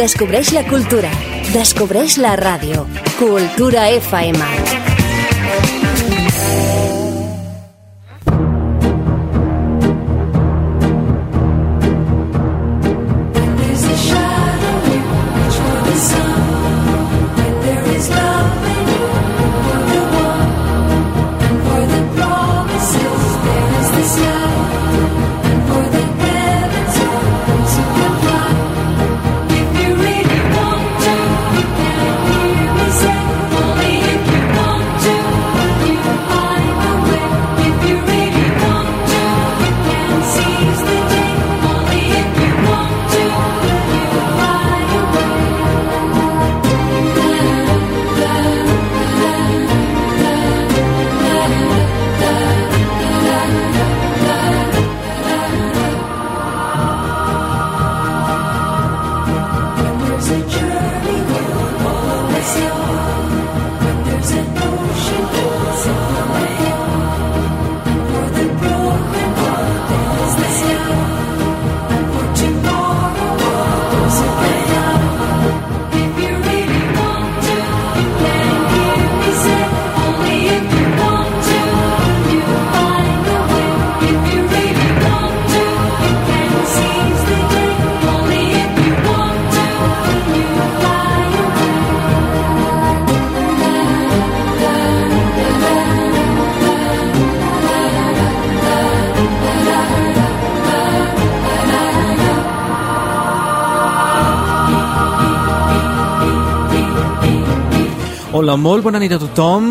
Descobreix la cultura. Descobreix la ràdio. Cultura FM. Hola, molt bona nit a tothom.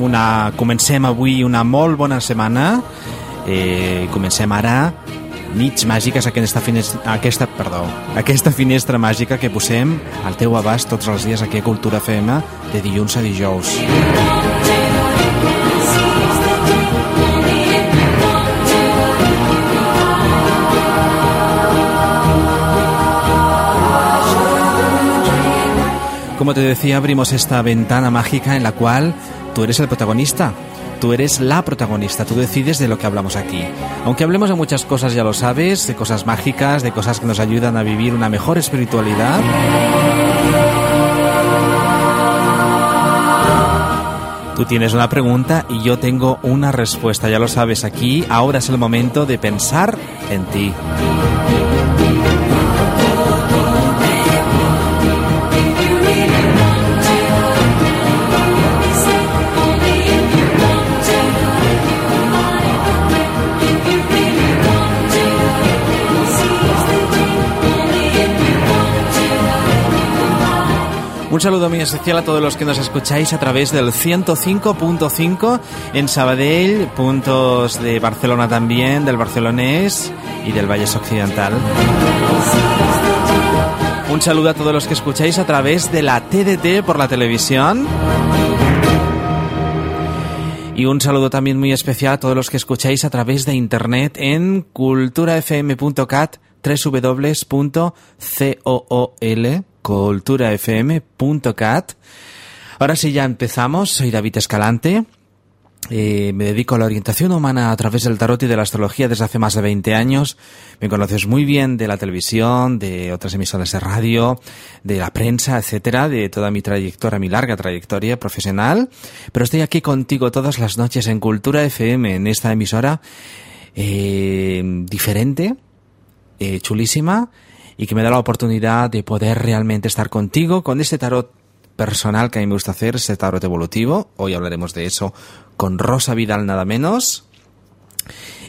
Una, comencem avui una molt bona setmana. Eh, comencem ara nits màgiques, aquesta finestra, aquesta, perdó, aquesta finestra màgica que posem al teu abast tots els dies aquí a Cultura FM de dilluns a dijous. Como te decía, abrimos esta ventana mágica en la cual tú eres el protagonista. Tú eres la protagonista, tú decides de lo que hablamos aquí. Aunque hablemos de muchas cosas, ya lo sabes, de cosas mágicas, de cosas que nos ayudan a vivir una mejor espiritualidad. Tú tienes una pregunta y yo tengo una respuesta, ya lo sabes aquí. Ahora es el momento de pensar en ti. Un saludo muy especial a todos los que nos escucháis a través del 105.5 en Sabadell, puntos de Barcelona también, del Barcelonés y del Valles Occidental. Un saludo a todos los que escucháis a través de la TDT por la televisión. Y un saludo también muy especial a todos los que escucháis a través de internet en culturafm.cat www.cool culturafm.cat. Ahora sí, ya empezamos. Soy David Escalante. Eh, me dedico a la orientación humana a través del tarot y de la astrología desde hace más de 20 años. Me conoces muy bien de la televisión, de otras emisoras de radio, de la prensa, etcétera, de toda mi trayectoria, mi larga trayectoria profesional. Pero estoy aquí contigo todas las noches en Cultura FM, en esta emisora eh, diferente, eh, chulísima y que me da la oportunidad de poder realmente estar contigo con este tarot personal que a mí me gusta hacer, ese tarot evolutivo. Hoy hablaremos de eso con Rosa Vidal nada menos.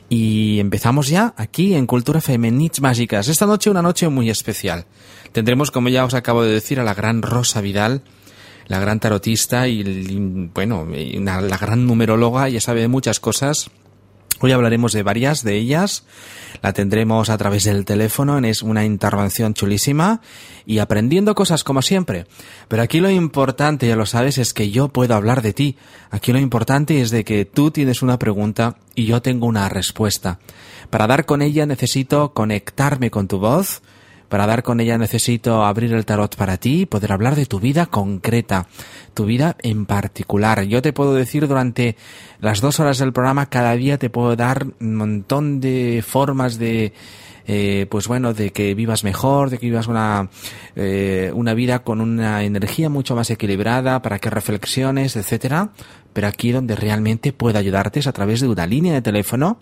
Y empezamos ya aquí en Cultura Femenich Mágicas. Esta noche una noche muy especial. Tendremos, como ya os acabo de decir, a la gran Rosa Vidal, la gran tarotista y, bueno, la gran numeróloga, ya sabe de muchas cosas Hoy hablaremos de varias de ellas. La tendremos a través del teléfono, es una intervención chulísima y aprendiendo cosas como siempre. Pero aquí lo importante, ya lo sabes, es que yo puedo hablar de ti. Aquí lo importante es de que tú tienes una pregunta y yo tengo una respuesta. Para dar con ella necesito conectarme con tu voz, para dar con ella necesito abrir el tarot para ti y poder hablar de tu vida concreta, tu vida en particular. Yo te puedo decir durante las dos horas del programa, cada día te puedo dar un montón de formas de eh, pues bueno, de que vivas mejor, de que vivas una, eh, una vida con una energía mucho más equilibrada, para que reflexiones, etcétera. Pero aquí donde realmente puedo ayudarte es a través de una línea de teléfono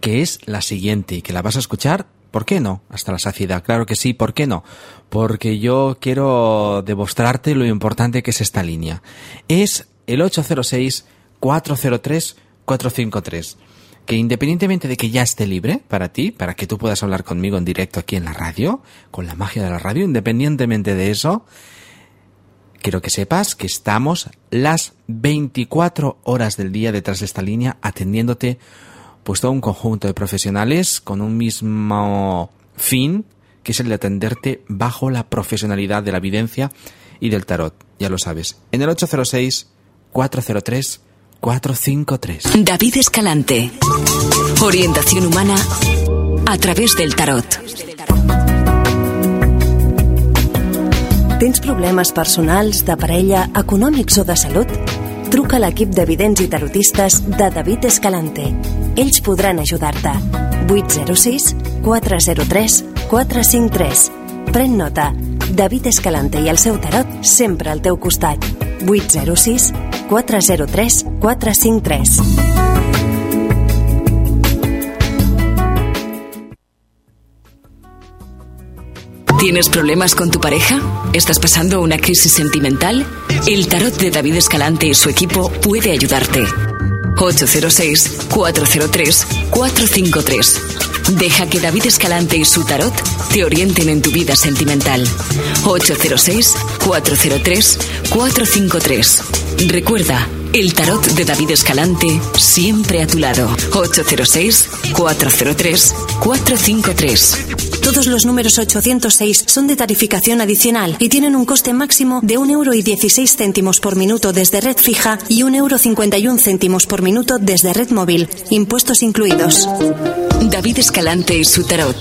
que es la siguiente y que la vas a escuchar ¿Por qué no? Hasta la saciedad. Claro que sí, ¿por qué no? Porque yo quiero demostrarte lo importante que es esta línea. Es el 806-403-453. Que independientemente de que ya esté libre para ti, para que tú puedas hablar conmigo en directo aquí en la radio, con la magia de la radio, independientemente de eso, quiero que sepas que estamos las 24 horas del día detrás de esta línea atendiéndote pues todo un conjunto de profesionales con un mismo fin, que es el de atenderte bajo la profesionalidad de la evidencia y del tarot. Ya lo sabes. En el 806 403 453. David Escalante. Orientación humana a través del tarot. Tens problemes personals, de parella, econòmics o de salut? Truca a l'equip de vidents i tarotistes de David Escalante. Ells podran ajudar-te. 806 403 453. Pren nota. David Escalante i el seu tarot sempre al teu costat. 806 403 453. ¿Tienes problemas con tu pareja? ¿Estás pasando una crisis sentimental? El tarot de David Escalante y su equipo puede ayudarte. 806-403-453. Deja que David Escalante y su tarot te orienten en tu vida sentimental. 806-403-453. Recuerda, el tarot de David Escalante siempre a tu lado. 806-403-453. Todos los números 806 son de tarificación adicional y tienen un coste máximo de 1,16 euro céntimos por minuto desde red fija y 1,51 euro céntimos por minuto desde red móvil, impuestos incluidos. David Escalante y su tarot.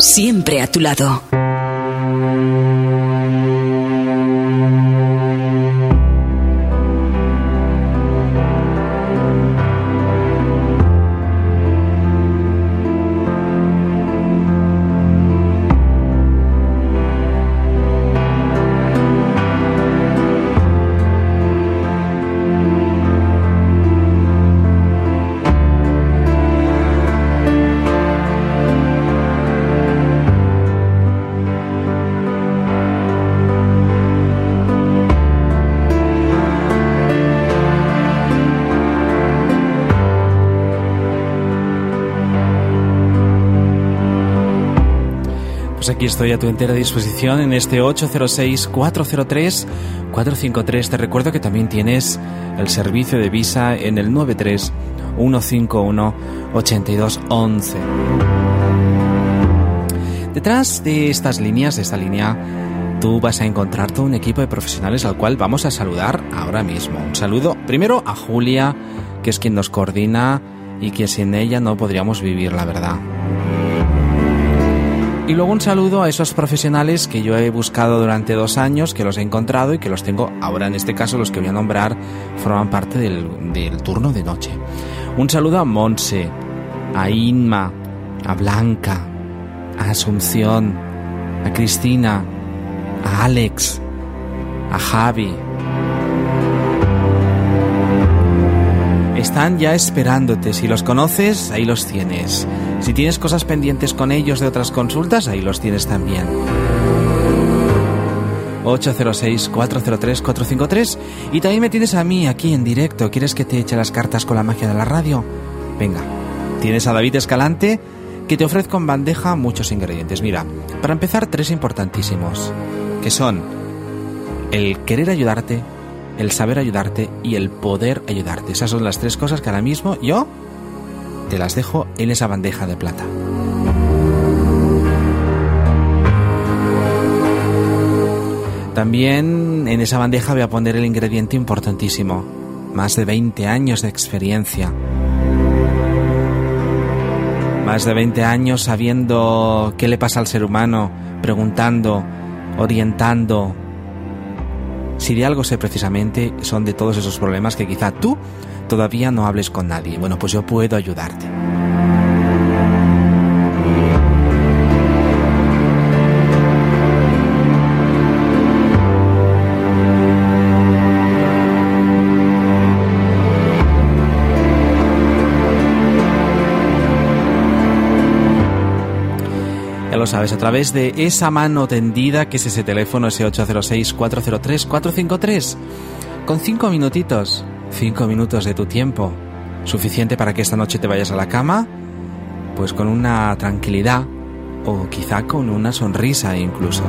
Siempre a tu lado. Pues aquí estoy a tu entera disposición en este 806-403-453. Te recuerdo que también tienes el servicio de visa en el 93-151-8211. Detrás de estas líneas, de esta línea, tú vas a encontrar todo un equipo de profesionales al cual vamos a saludar ahora mismo. Un saludo primero a Julia, que es quien nos coordina y que sin ella no podríamos vivir, la verdad. Y luego un saludo a esos profesionales que yo he buscado durante dos años, que los he encontrado y que los tengo ahora, en este caso los que voy a nombrar, forman parte del, del turno de noche. Un saludo a Monse, a Inma, a Blanca, a Asunción, a Cristina, a Alex, a Javi. Están ya esperándote. Si los conoces, ahí los tienes. Si tienes cosas pendientes con ellos de otras consultas, ahí los tienes también. 806-403-453 y también me tienes a mí aquí en directo. ¿Quieres que te eche las cartas con la magia de la radio? Venga, tienes a David Escalante que te ofrezco en bandeja muchos ingredientes. Mira, para empezar tres importantísimos, que son el querer ayudarte, el saber ayudarte y el poder ayudarte. Esas son las tres cosas que ahora mismo yo te las dejo en esa bandeja de plata. También en esa bandeja voy a poner el ingrediente importantísimo, más de 20 años de experiencia. Más de 20 años sabiendo qué le pasa al ser humano, preguntando, orientando. Si de algo sé precisamente, son de todos esos problemas que quizá tú todavía no hables con nadie. Bueno, pues yo puedo ayudarte. Ya lo sabes, a través de esa mano tendida que es ese teléfono, ese 806-403-453. Con cinco minutitos cinco minutos de tu tiempo, suficiente para que esta noche te vayas a la cama, pues con una tranquilidad o quizá con una sonrisa incluso.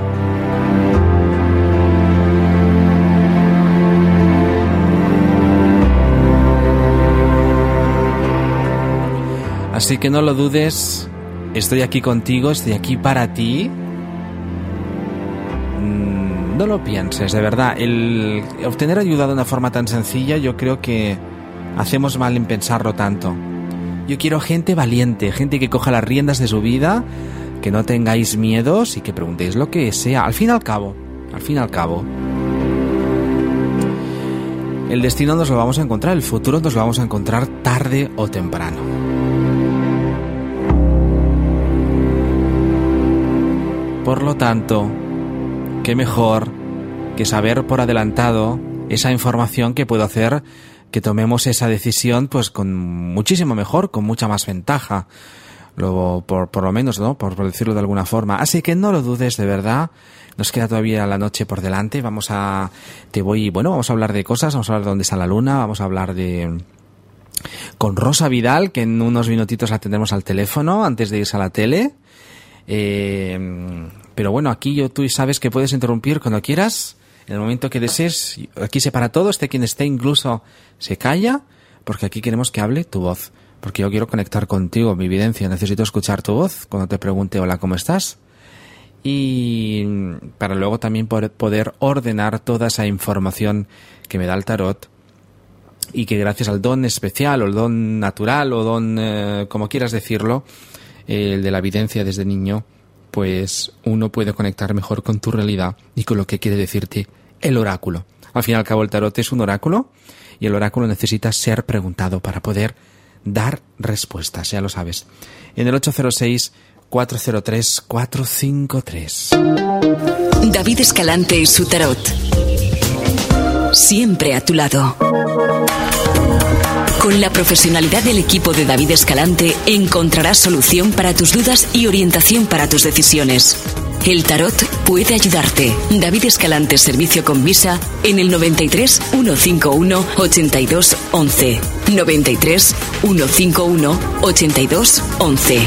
Así que no lo dudes, estoy aquí contigo, estoy aquí para ti. No lo pienses, de verdad. El obtener ayuda de una forma tan sencilla, yo creo que hacemos mal en pensarlo tanto. Yo quiero gente valiente, gente que coja las riendas de su vida, que no tengáis miedos y que preguntéis lo que sea. Al fin y al cabo, al fin y al cabo. El destino nos lo vamos a encontrar, el futuro nos lo vamos a encontrar tarde o temprano. Por lo tanto, qué mejor que saber por adelantado esa información que puedo hacer que tomemos esa decisión pues con muchísimo mejor, con mucha más ventaja. Lo, por, por lo menos, ¿no? Por, decirlo de alguna forma. Así que no lo dudes, de verdad. Nos queda todavía la noche por delante. Vamos a, te voy, bueno, vamos a hablar de cosas, vamos a hablar de dónde está la luna, vamos a hablar de, con Rosa Vidal, que en unos minutitos la tendremos al teléfono antes de irse a la tele. Eh, pero bueno, aquí yo tú sabes que puedes interrumpir cuando quieras, en el momento que desees. Aquí se para todo, esté quien esté, incluso se calla, porque aquí queremos que hable tu voz. Porque yo quiero conectar contigo, mi evidencia. Necesito escuchar tu voz cuando te pregunte hola, ¿cómo estás? Y para luego también poder ordenar toda esa información que me da el tarot y que gracias al don especial o el don natural o don, eh, como quieras decirlo, el de la evidencia desde niño, pues uno puede conectar mejor con tu realidad y con lo que quiere decirte el oráculo. Al fin y al cabo el tarot es un oráculo y el oráculo necesita ser preguntado para poder dar respuestas, ya lo sabes. En el 806 403 453. David Escalante y su tarot. Siempre a tu lado. Con la profesionalidad del equipo de David Escalante encontrarás solución para tus dudas y orientación para tus decisiones. El tarot puede ayudarte. David Escalante Servicio con Visa en el 93 151 82 11. 93 151 82 11.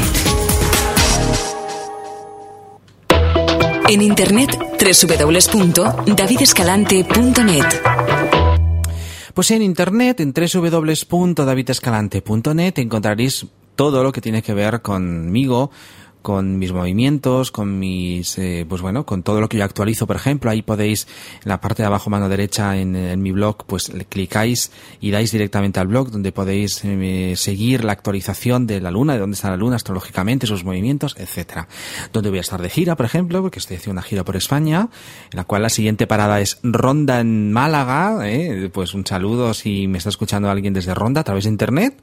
En internet www.davidescalante.net. Pues en internet, en www.davidescalante.net encontraréis todo lo que tiene que ver conmigo, con mis movimientos, con mis, eh, pues bueno, con todo lo que yo actualizo, por ejemplo, ahí podéis, en la parte de abajo mano derecha en, mi blog, pues le clicáis y dais directamente al blog donde podéis eh, seguir la actualización de la luna, de dónde está la luna astrológicamente, sus movimientos, etcétera. Donde voy a estar de gira, por ejemplo, porque estoy haciendo una gira por España, en la cual la siguiente parada es Ronda en Málaga, eh, pues un saludo si me está escuchando alguien desde Ronda a través de internet.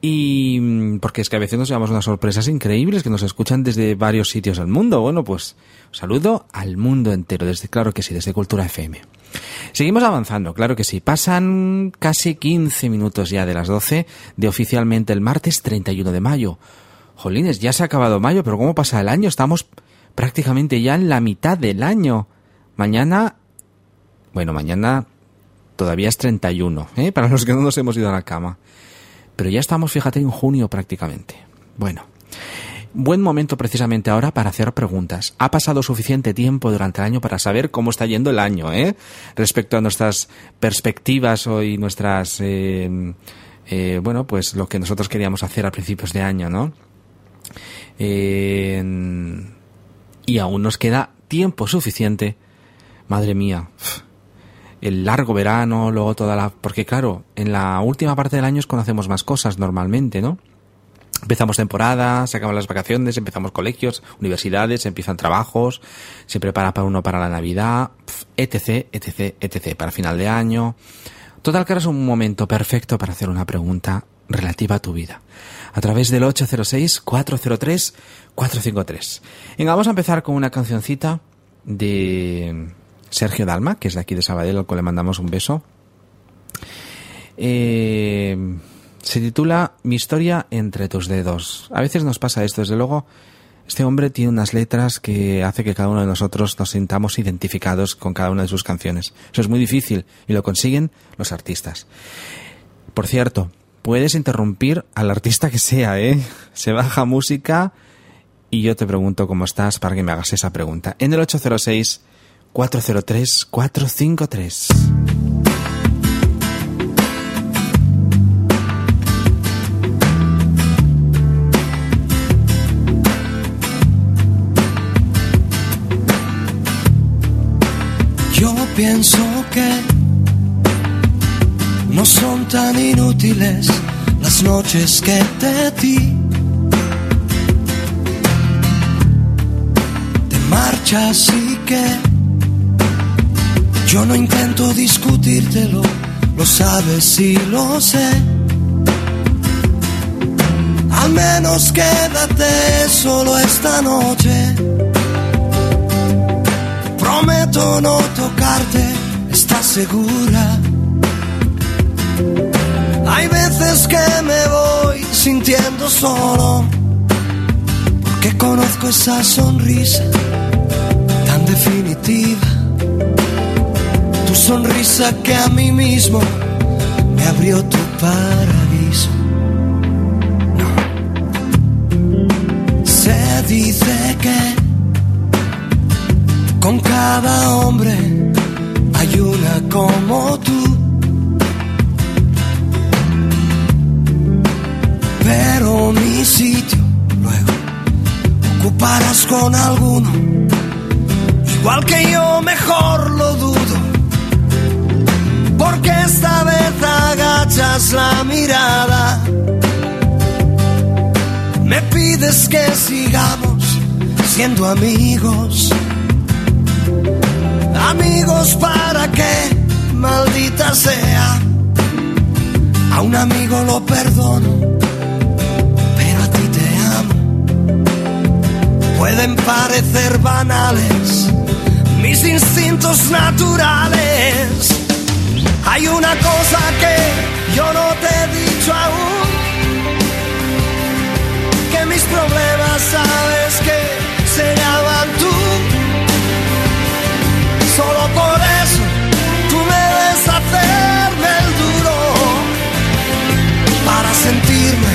Y mm, porque es que a veces nos llevamos unas sorpresas increíbles que nos escuchan desde varios sitios del mundo. Bueno, pues saludo al mundo entero, desde claro que sí, desde Cultura FM. Seguimos avanzando, claro que sí. Pasan casi 15 minutos ya de las 12 de oficialmente el martes 31 de mayo. Jolines, ya se ha acabado mayo, pero ¿cómo pasa el año? Estamos prácticamente ya en la mitad del año. Mañana, bueno, mañana todavía es 31, ¿eh? para los que no nos hemos ido a la cama. Pero ya estamos, fíjate, en junio prácticamente. Bueno, buen momento precisamente ahora para hacer preguntas. Ha pasado suficiente tiempo durante el año para saber cómo está yendo el año, ¿eh? Respecto a nuestras perspectivas y nuestras, eh, eh, bueno, pues lo que nosotros queríamos hacer a principios de año, ¿no? Eh, y aún nos queda tiempo suficiente. Madre mía el largo verano, luego toda la... Porque claro, en la última parte del año es cuando hacemos más cosas normalmente, ¿no? Empezamos temporada, se acaban las vacaciones, empezamos colegios, universidades, empiezan trabajos, se prepara para uno para la Navidad, etc, etc, etc, para final de año. Total que ahora es un momento perfecto para hacer una pregunta relativa a tu vida. A través del 806-403-453. Venga, vamos a empezar con una cancioncita de Sergio Dalma, que es de aquí de Sabadell, al cual le mandamos un beso. Eh, se titula Mi historia entre tus dedos. A veces nos pasa esto, desde luego, Este hombre tiene unas letras que hace que cada uno de nosotros nos sintamos identificados con cada una de sus canciones. Eso es muy difícil y lo consiguen los artistas. Por cierto, puedes interrumpir al artista que sea, ¿eh? Se baja música y yo te pregunto cómo estás para que me hagas esa pregunta. En el 806 403 453. Yo pienso que no son tan inútiles las noches que te di. Te marchas que yo no intento discutírtelo, lo sabes y lo sé. Al menos quédate solo esta noche. Prometo no tocarte, ¿estás segura? Hay veces que me voy sintiendo solo, porque conozco esa sonrisa tan definitiva. Sonrisa que a mí mismo me abrió tu paraíso. No. Se dice que con cada hombre hay una como tú. Pero mi sitio luego ocuparás con alguno. Igual que yo mejor lo dudo. Porque esta vez agachas la mirada. Me pides que sigamos siendo amigos. Amigos para que, maldita sea, a un amigo lo perdono, pero a ti te amo. Pueden parecer banales mis instintos naturales. Hay una cosa que yo no te he dicho aún, que mis problemas sabes que se llaman tú. Solo por eso tú me debes hacerme el duro para sentirme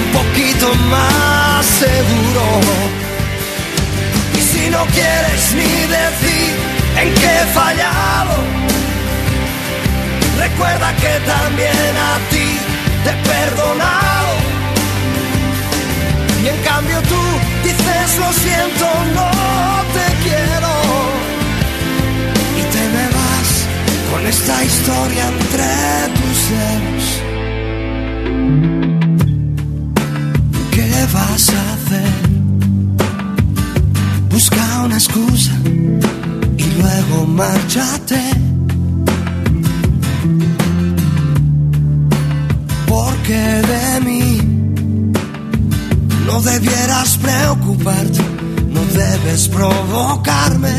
un poquito más seguro. Y si no quieres ni decir en qué he fallado, recuerda que también a ti te he perdonado. Y en cambio tú dices lo siento, no te quiero y te me vas con esta historia entre tus dedos. ¿Qué vas a hacer? Busca una excusa y luego márchate. Porque de mí no debieras preocuparte, no debes provocarme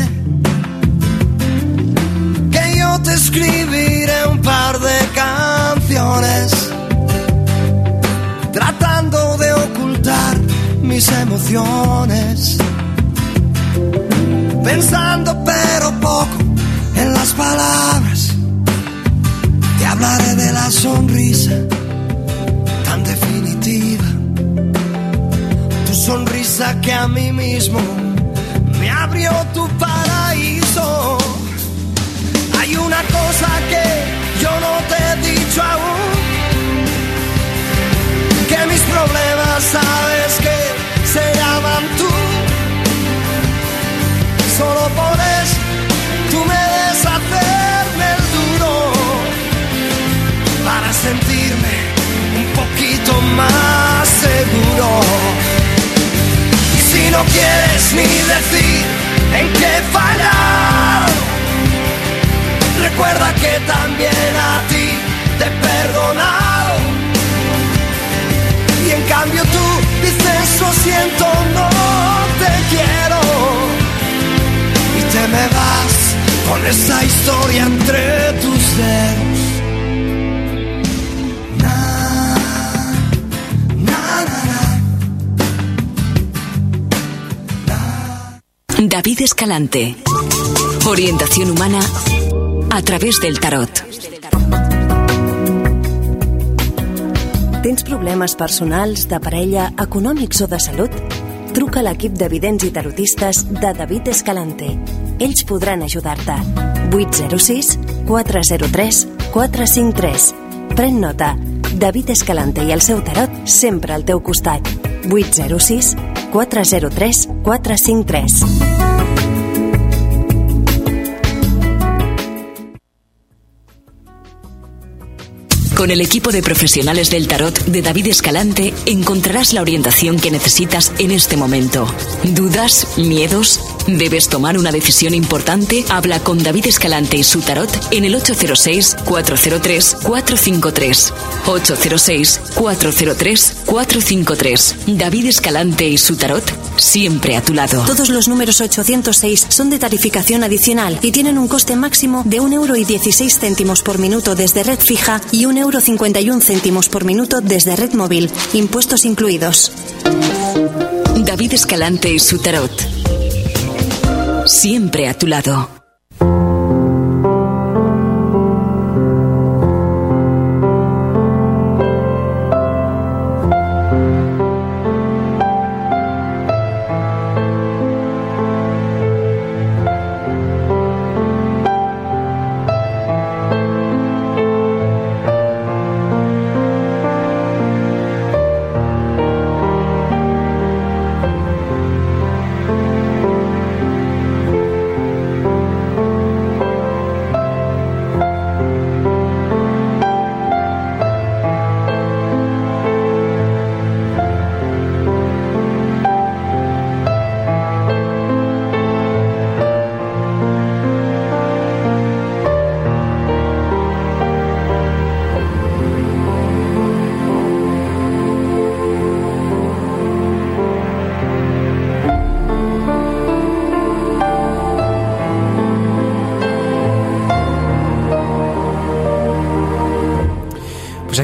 que yo te escribiré un par de canciones tratando de ocultar mis emociones, pensando pero poco en las palabras. Te hablaré de la sonrisa sonrisa que a mí mismo me abrió tu paraíso. Hay una cosa que yo no te he dicho aún. Que mis problemas sabes que se llaman tú. Solo por eso tú me debes hacerme el duro. Para sentirme un poquito más seguro. Si no quieres ni decir en qué he fallado. Recuerda que también a ti te he perdonado. Y en cambio tú dices lo siento, no te quiero. Y te me vas con esa historia entre tus dedos. David Escalante. Orientación humana a través del tarot. Tens problemes personals, de parella, econòmics o de salut? Truca a l'equip de vidents i tarotistes de David Escalante. Ells podran ajudar-te. 806 403 453. Pren nota. David Escalante i el seu tarot sempre al teu costat. 806 403 453. Con el equipo de profesionales del tarot de David Escalante encontrarás la orientación que necesitas en este momento. ¿Dudas? ¿Miedos? ¿Debes tomar una decisión importante? Habla con David Escalante y su tarot en el 806-403-453. 806-403-453. David Escalante y su tarot siempre a tu lado. Todos los números 806 son de tarificación adicional y tienen un coste máximo de 1,16 euro céntimos por minuto desde red fija y 1,51 euro céntimos por minuto desde red móvil, impuestos incluidos. David Escalante y su tarot. Siempre a tu lado.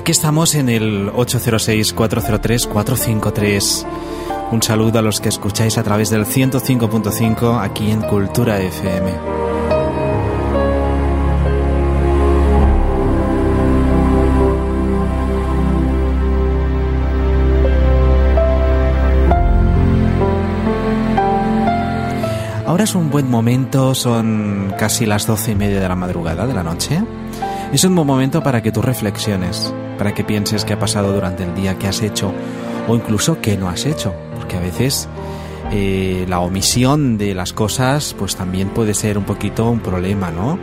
Aquí estamos en el 806-403-453. Un saludo a los que escucháis a través del 105.5 aquí en Cultura FM. Ahora es un buen momento, son casi las doce y media de la madrugada de la noche. Es un buen momento para que tú reflexiones, para que pienses qué ha pasado durante el día, qué has hecho o incluso qué no has hecho, porque a veces eh, la omisión de las cosas pues también puede ser un poquito un problema, ¿no?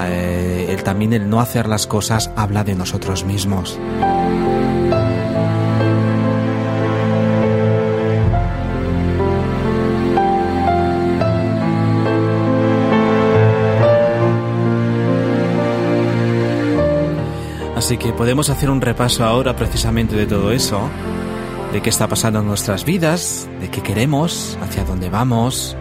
Eh, el, también el no hacer las cosas habla de nosotros mismos. Así que podemos hacer un repaso ahora precisamente de todo eso, de qué está pasando en nuestras vidas, de qué queremos, hacia dónde vamos.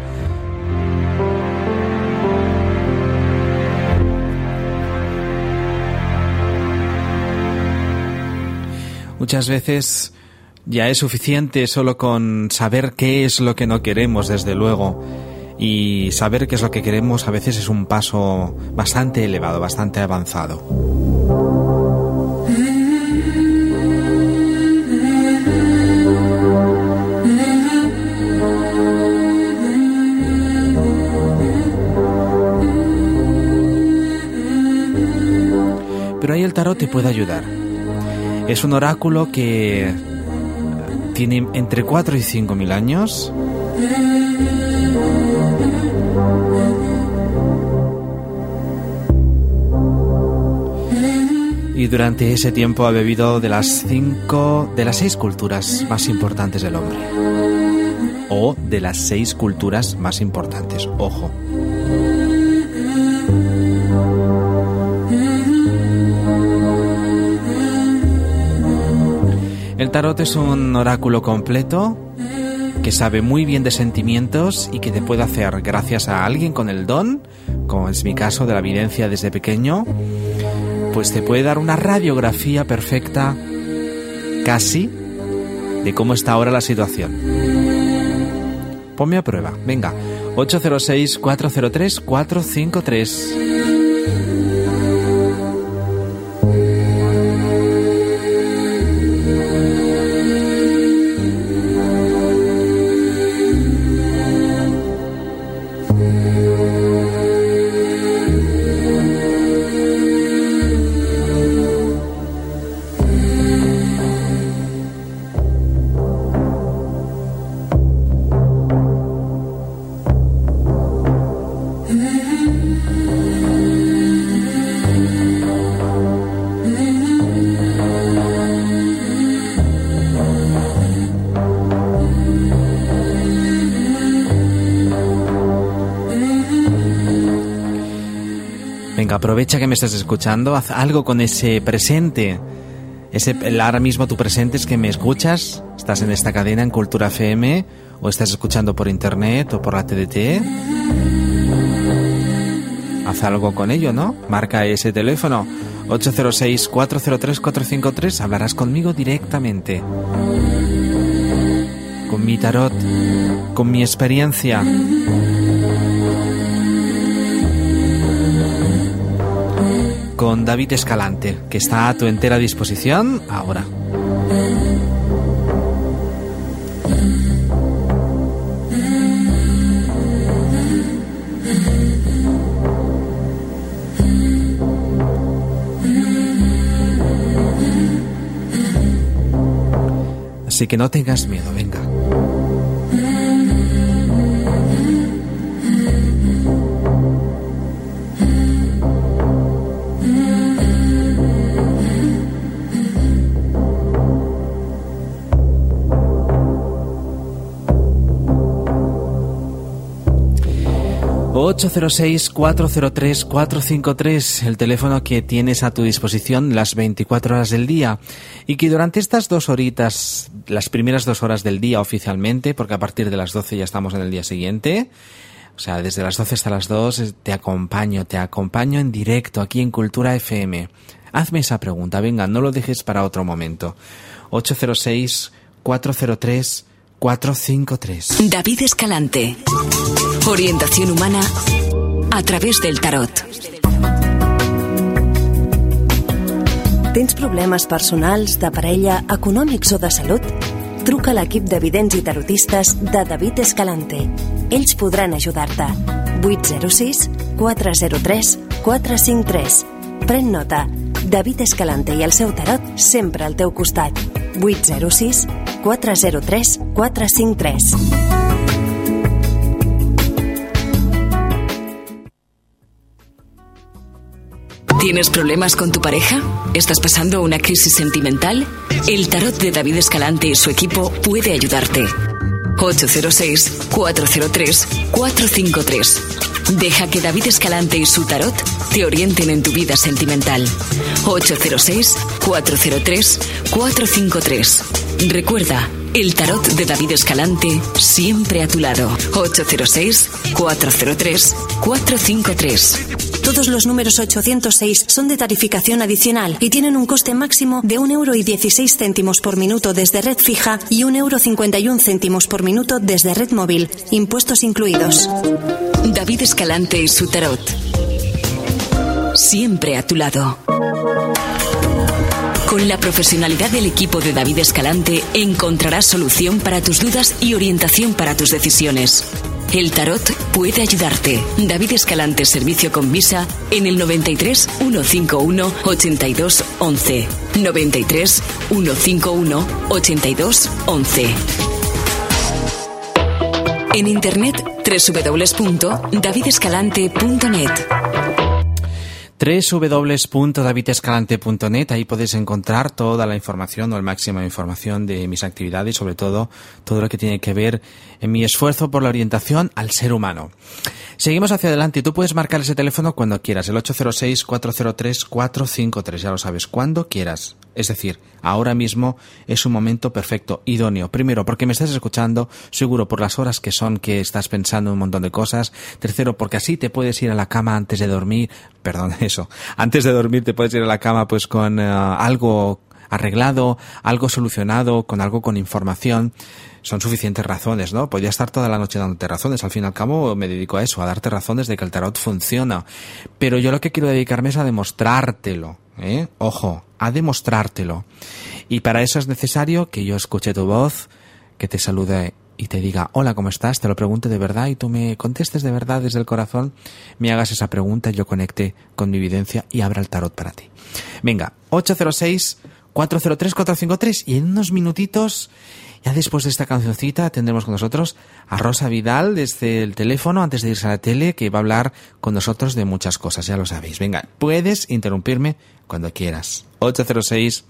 Muchas veces ya es suficiente solo con saber qué es lo que no queremos, desde luego. Y saber qué es lo que queremos a veces es un paso bastante elevado, bastante avanzado. El tarot te puede ayudar. Es un oráculo que tiene entre 4 y 5 mil años. Y durante ese tiempo ha bebido de las cinco, de las seis culturas más importantes del hombre. O de las seis culturas más importantes, ojo. El tarot es un oráculo completo que sabe muy bien de sentimientos y que te puede hacer, gracias a alguien con el don, como es mi caso de la evidencia desde pequeño, pues te puede dar una radiografía perfecta, casi, de cómo está ahora la situación. Ponme a prueba, venga. 806-403-453. Aprovecha que me estás escuchando, haz algo con ese presente. Ese, ahora mismo tu presente es que me escuchas, estás en esta cadena en Cultura FM o estás escuchando por internet o por la TDT. Haz algo con ello, ¿no? Marca ese teléfono 806-403-453, hablarás conmigo directamente. Con mi tarot, con mi experiencia. Con David Escalante, que está a tu entera disposición ahora. Así que no tengas miedo, venga. 806-403-453, el teléfono que tienes a tu disposición las 24 horas del día y que durante estas dos horitas, las primeras dos horas del día oficialmente, porque a partir de las 12 ya estamos en el día siguiente, o sea, desde las 12 hasta las 2 te acompaño, te acompaño en directo aquí en Cultura FM. Hazme esa pregunta, venga, no lo dejes para otro momento. 806 403 453. David Escalante. Orientación humana a través del tarot. Tens problemes personals, de parella, econòmics o de salut? Truca a l'equip de vidents i tarotistes de David Escalante. Ells podran ajudar-te. 806 403 453. Pren nota. David Escalante i el seu tarot sempre al teu costat. 806 403 453. ¿Tienes problemas con tu pareja? ¿Estás pasando una crisis sentimental? El tarot de David Escalante y su equipo puede ayudarte. 806-403-453. Deja que David Escalante y su tarot te orienten en tu vida sentimental. 806-403-453. Recuerda, el tarot de David Escalante siempre a tu lado. 806-403-453. Todos los números 806 son de tarificación adicional y tienen un coste máximo de 1,16 euro céntimos por minuto desde red fija y 1,51 euro céntimos por minuto desde red móvil, impuestos incluidos. David Escalante y su tarot. Siempre a tu lado. Con la profesionalidad del equipo de David Escalante encontrarás solución para tus dudas y orientación para tus decisiones. El tarot puede ayudarte. David Escalante Servicio con Visa en el 93 151 82 11. 93 151 82 11. En internet www.davidescalante.net www.davidescalante.net, ahí podéis encontrar toda la información o el máximo de información de mis actividades sobre todo todo lo que tiene que ver en mi esfuerzo por la orientación al ser humano. Seguimos hacia adelante y tú puedes marcar ese teléfono cuando quieras, el 806-403-453, ya lo sabes, cuando quieras. Es decir, ahora mismo es un momento perfecto, idóneo. Primero, porque me estás escuchando, seguro por las horas que son que estás pensando un montón de cosas. Tercero, porque así te puedes ir a la cama antes de dormir, perdón, eso, antes de dormir te puedes ir a la cama pues con eh, algo arreglado, algo solucionado, con algo con información, son suficientes razones, ¿no? Podría estar toda la noche dándote razones. Al fin y al cabo me dedico a eso, a darte razones de que el tarot funciona. Pero yo lo que quiero dedicarme es a demostrártelo, ¿eh? Ojo, a demostrártelo. Y para eso es necesario que yo escuche tu voz, que te salude y te diga, hola, ¿cómo estás? Te lo pregunte de verdad y tú me contestes de verdad desde el corazón, me hagas esa pregunta, yo conecte con mi evidencia y abra el tarot para ti. Venga, 806 403 453 y en unos minutitos, ya después de esta cancioncita, tendremos con nosotros a Rosa Vidal desde el teléfono antes de irse a la tele que va a hablar con nosotros de muchas cosas, ya lo sabéis. Venga, puedes interrumpirme cuando quieras. 806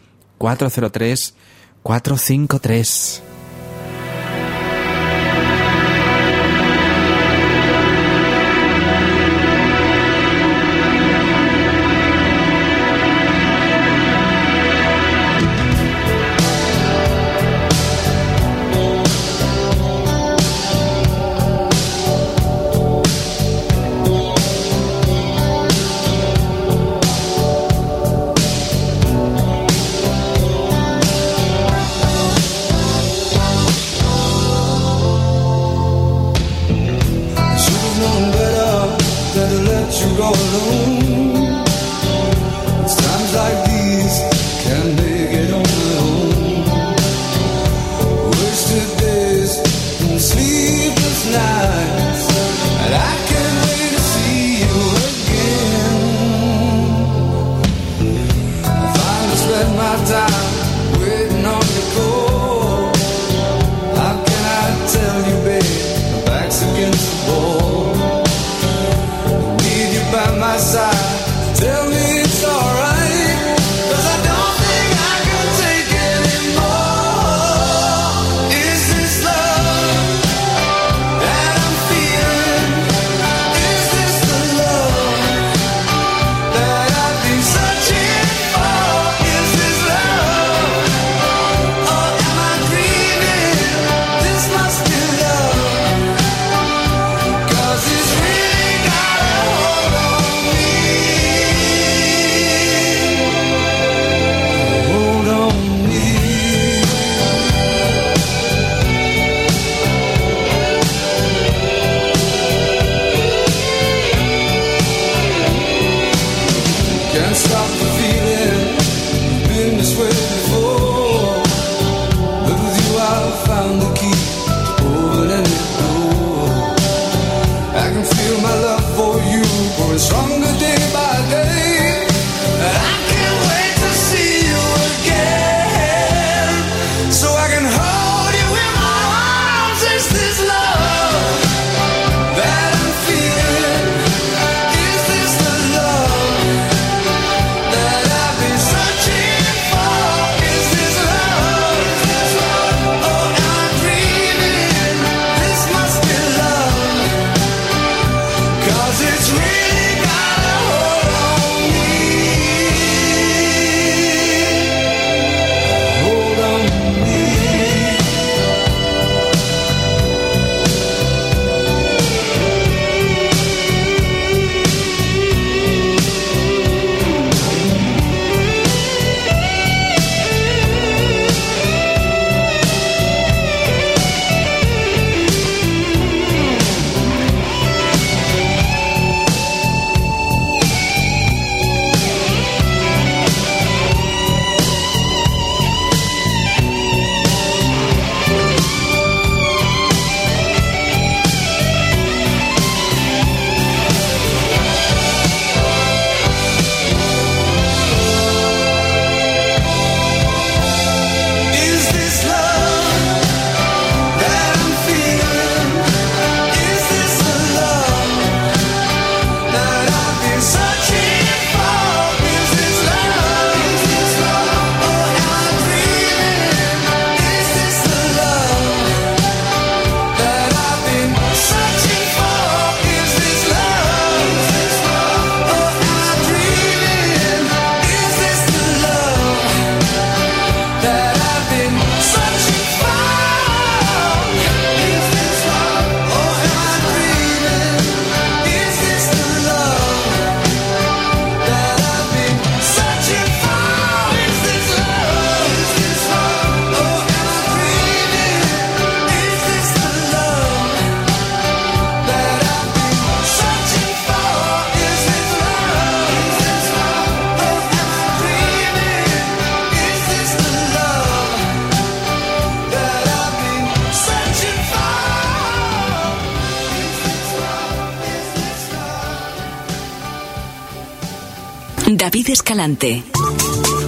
403 453. David Escalante.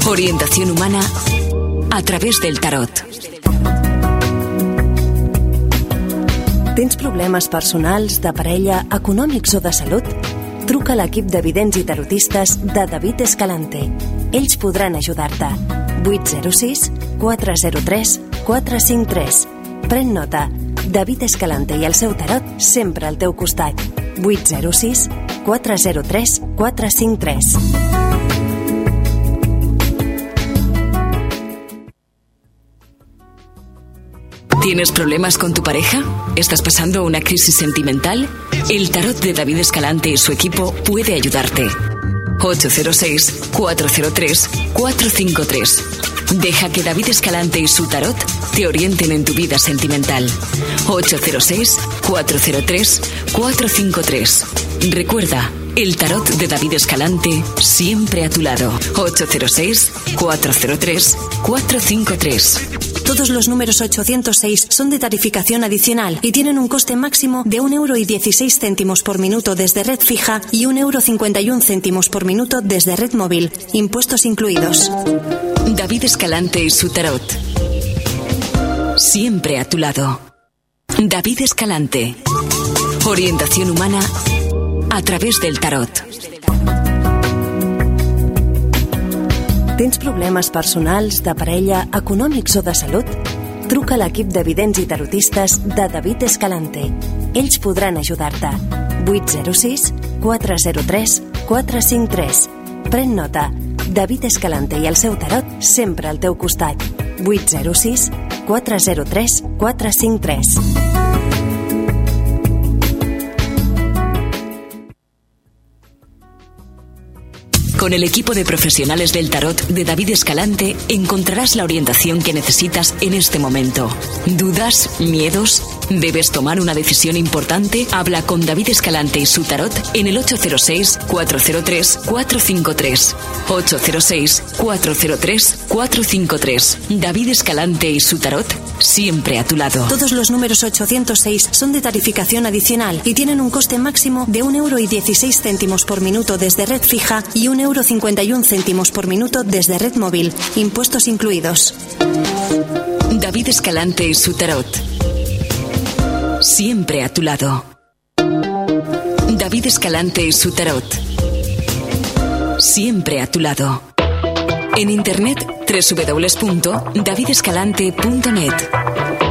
Orientación humana a través del tarot. Tens problemes personals, de parella, econòmics o de salut? Truca a l'equip de vidents i tarotistes de David Escalante. Ells podran ajudar-te. 806 403 453. Pren nota. David Escalante i el seu tarot sempre al teu costat. 806 403 453. ¿Tienes problemas con tu pareja? ¿Estás pasando una crisis sentimental? El tarot de David Escalante y su equipo puede ayudarte. 806-403-453. Deja que David Escalante y su tarot te orienten en tu vida sentimental. 806-403-453. Recuerda, el tarot de David Escalante siempre a tu lado. 806-403-453. Todos los números 806 son de tarificación adicional y tienen un coste máximo de 1,16 euro por minuto desde red fija y 1,51 euro por minuto desde red móvil, impuestos incluidos. David Escalante y su tarot. Siempre a tu lado. David Escalante. Orientación humana a través del tarot. Tens problemes personals, de parella, econòmics o de salut? Truca a l'equip de vidents i tarotistes de David Escalante. Ells podran ajudar-te. 806 403 453. Pren nota. David Escalante i el seu tarot sempre al teu costat. 806 403 453. Con el equipo de profesionales del tarot de David Escalante encontrarás la orientación que necesitas en este momento. ¿Dudas? ¿Miedos? ¿Debes tomar una decisión importante? Habla con David Escalante y su tarot en el 806-403-453. 806-403-453. David Escalante y su tarot siempre a tu lado. Todos los números 806 son de tarificación adicional y tienen un coste máximo de 1,16 euro céntimos por minuto desde red fija y 1,51 euro céntimos por minuto desde red móvil, impuestos incluidos. David Escalante y su tarot. Siempre a tu lado. David Escalante y su tarot. Siempre a tu lado. En internet www.davidescalante.net.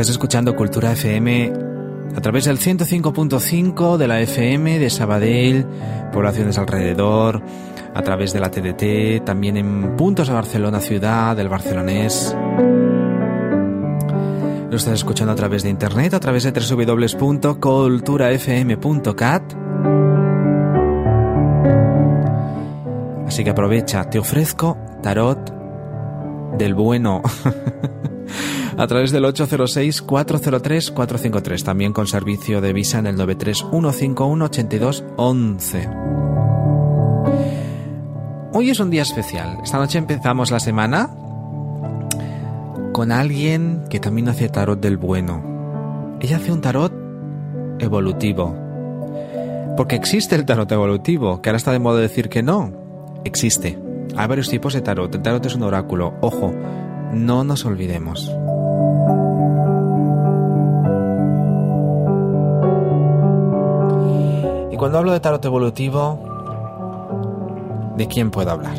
Estás escuchando Cultura FM a través del 105.5 de la FM de Sabadell, poblaciones alrededor, a través de la TDT, también en puntos de Barcelona ciudad, del barcelonés. Lo estás escuchando a través de internet, a través de www.culturafm.cat Así que aprovecha, te ofrezco tarot del bueno. a través del 806-403-453, también con servicio de visa en el 931518211. Hoy es un día especial. Esta noche empezamos la semana con alguien que también hace tarot del bueno. Ella hace un tarot evolutivo. Porque existe el tarot evolutivo, que ahora está de modo de decir que no. Existe. Hay varios tipos de tarot. El tarot es un oráculo. Ojo, no nos olvidemos. Cuando hablo de tarot evolutivo, ¿de quién puedo hablar?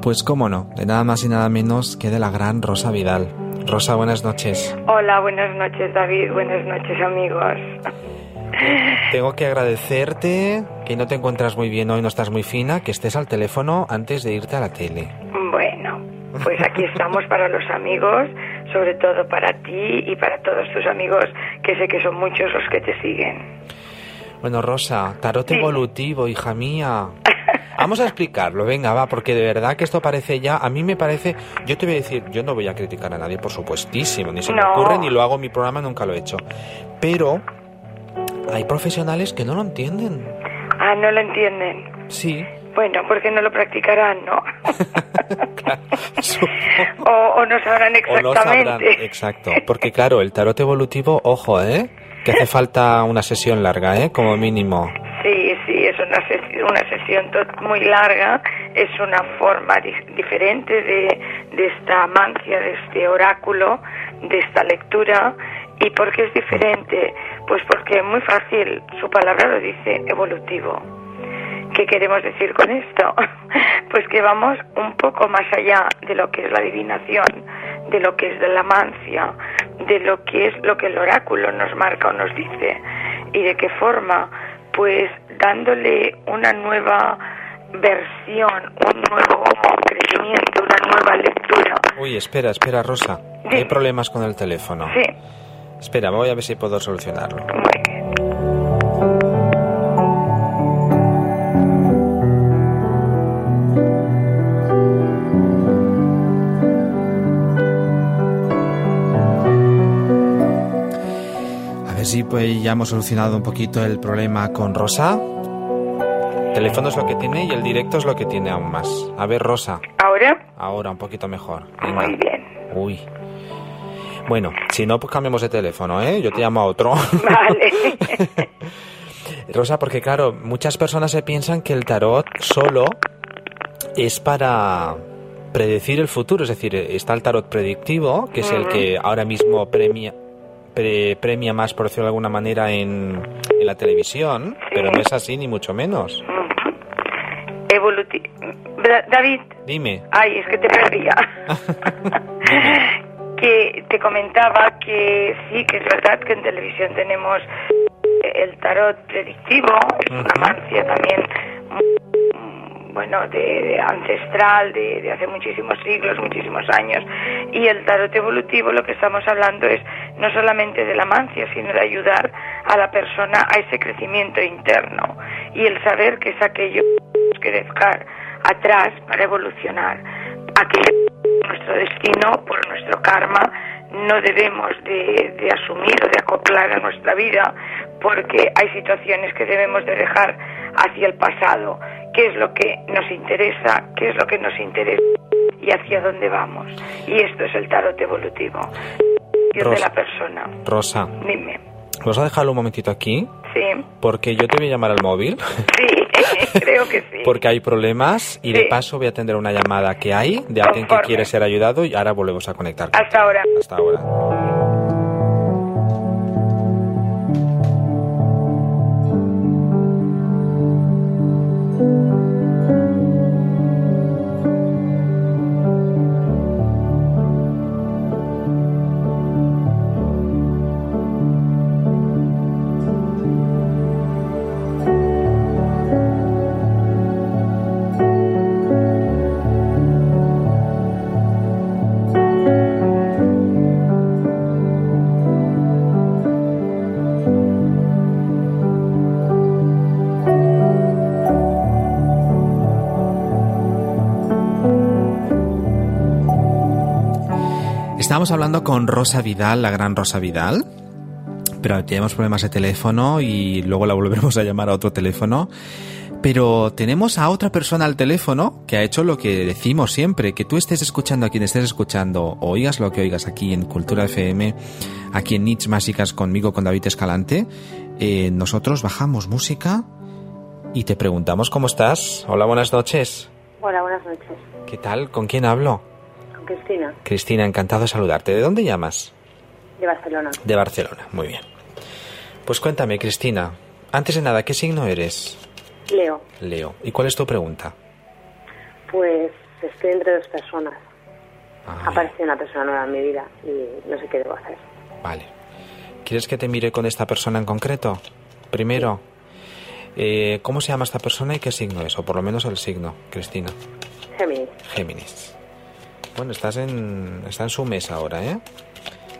Pues cómo no, de nada más y nada menos que de la gran Rosa Vidal. Rosa, buenas noches. Hola, buenas noches David, buenas noches amigos. Tengo que agradecerte que no te encuentras muy bien hoy, no estás muy fina, que estés al teléfono antes de irte a la tele. Bueno, pues aquí estamos para los amigos, sobre todo para ti y para todos tus amigos, que sé que son muchos los que te siguen. Bueno, Rosa, tarot evolutivo, hija mía. Vamos a explicarlo, venga, va, porque de verdad que esto parece ya, a mí me parece, yo te voy a decir, yo no voy a criticar a nadie, por supuestísimo, ni se me ocurre, ni lo hago en mi programa, nunca lo he hecho. Pero hay profesionales que no lo entienden. Ah, no lo entienden. Sí. Bueno, porque no lo practicarán, ¿no? o, no sabrán exactamente. O no sabrán, exacto. Porque claro, el tarot evolutivo, ojo, ¿eh? Que hace falta una sesión larga, ¿eh? Como mínimo. Sí, sí, es una, sesión, una sesión muy larga, es una forma diferente de, de esta mancia, de este oráculo, de esta lectura. ¿Y por qué es diferente? Pues porque es muy fácil, su palabra lo dice, evolutivo. ¿Qué queremos decir con esto? Pues que vamos un poco más allá de lo que es la adivinación, de lo que es de la mancia, de lo que es lo que el oráculo nos marca o nos dice y de qué forma, pues dándole una nueva versión, un nuevo crecimiento, una nueva lectura. Uy, espera, espera, Rosa. Hay problemas con el teléfono. Sí. Espera, voy a ver si puedo solucionarlo. Sí, pues ya hemos solucionado un poquito el problema con Rosa. El teléfono es lo que tiene y el directo es lo que tiene aún más. A ver, Rosa. ¿Ahora? Ahora, un poquito mejor. Muy bien. Uy. Bueno, si no, pues cambiamos de teléfono, ¿eh? Yo te llamo a otro. Vale. Rosa, porque claro, muchas personas se piensan que el tarot solo es para predecir el futuro, es decir, está el tarot predictivo, que es el que ahora mismo premia, premia más, por decirlo de alguna manera, en, en la televisión, pero no es así, ni mucho menos. Evoluti David. Dime. Ay, es que te perdía. que te comentaba que sí, que es verdad que en televisión tenemos el tarot predictivo, una mancia también bueno, de, ancestral, de, hace muchísimos siglos, muchísimos años. Y el tarot evolutivo lo que estamos hablando es no solamente de la mancia, sino de ayudar a la persona a ese crecimiento interno y el saber que es aquello que dejar atrás para evolucionar. Aquello nuestro destino, por nuestro karma, no debemos de, de, asumir o de acoplar a nuestra vida porque hay situaciones que debemos de dejar hacia el pasado qué es lo que nos interesa, qué es lo que nos interesa y hacia dónde vamos. Y esto es el tarot evolutivo. Dios de la persona. Rosa. Dime. ¿Vamos a dejarlo un momentito aquí? Sí. Porque yo te voy a llamar al móvil. Sí, creo que sí. Porque hay problemas y de paso voy a atender una llamada que hay de alguien que quiere ser ayudado y ahora volvemos a conectar. Hasta ahora. Hasta ahora. Estamos hablando con Rosa Vidal, la gran Rosa Vidal, pero tenemos problemas de teléfono y luego la volveremos a llamar a otro teléfono. Pero tenemos a otra persona al teléfono que ha hecho lo que decimos siempre, que tú estés escuchando a quien estés escuchando, o oigas lo que oigas aquí en Cultura FM, aquí en Nits Mágicas conmigo, con David Escalante, eh, nosotros bajamos música y te preguntamos cómo estás. Hola, buenas noches. Hola, buenas noches. ¿Qué tal? ¿Con quién hablo? Cristina, Cristina, encantado de saludarte. ¿De dónde llamas? de Barcelona. De Barcelona, muy bien. Pues cuéntame, Cristina, antes de nada, ¿qué signo eres? Leo, Leo. ¿Y cuál es tu pregunta? pues estoy entre dos personas. Ah, Ha aparecido una persona nueva en mi vida y no sé qué debo hacer. Vale. ¿Quieres que te mire con esta persona en concreto? Primero, eh, ¿cómo se llama esta persona y qué signo es? O por lo menos el signo, Cristina. Géminis. Géminis. Bueno, estás en, está en su mesa ahora, ¿eh?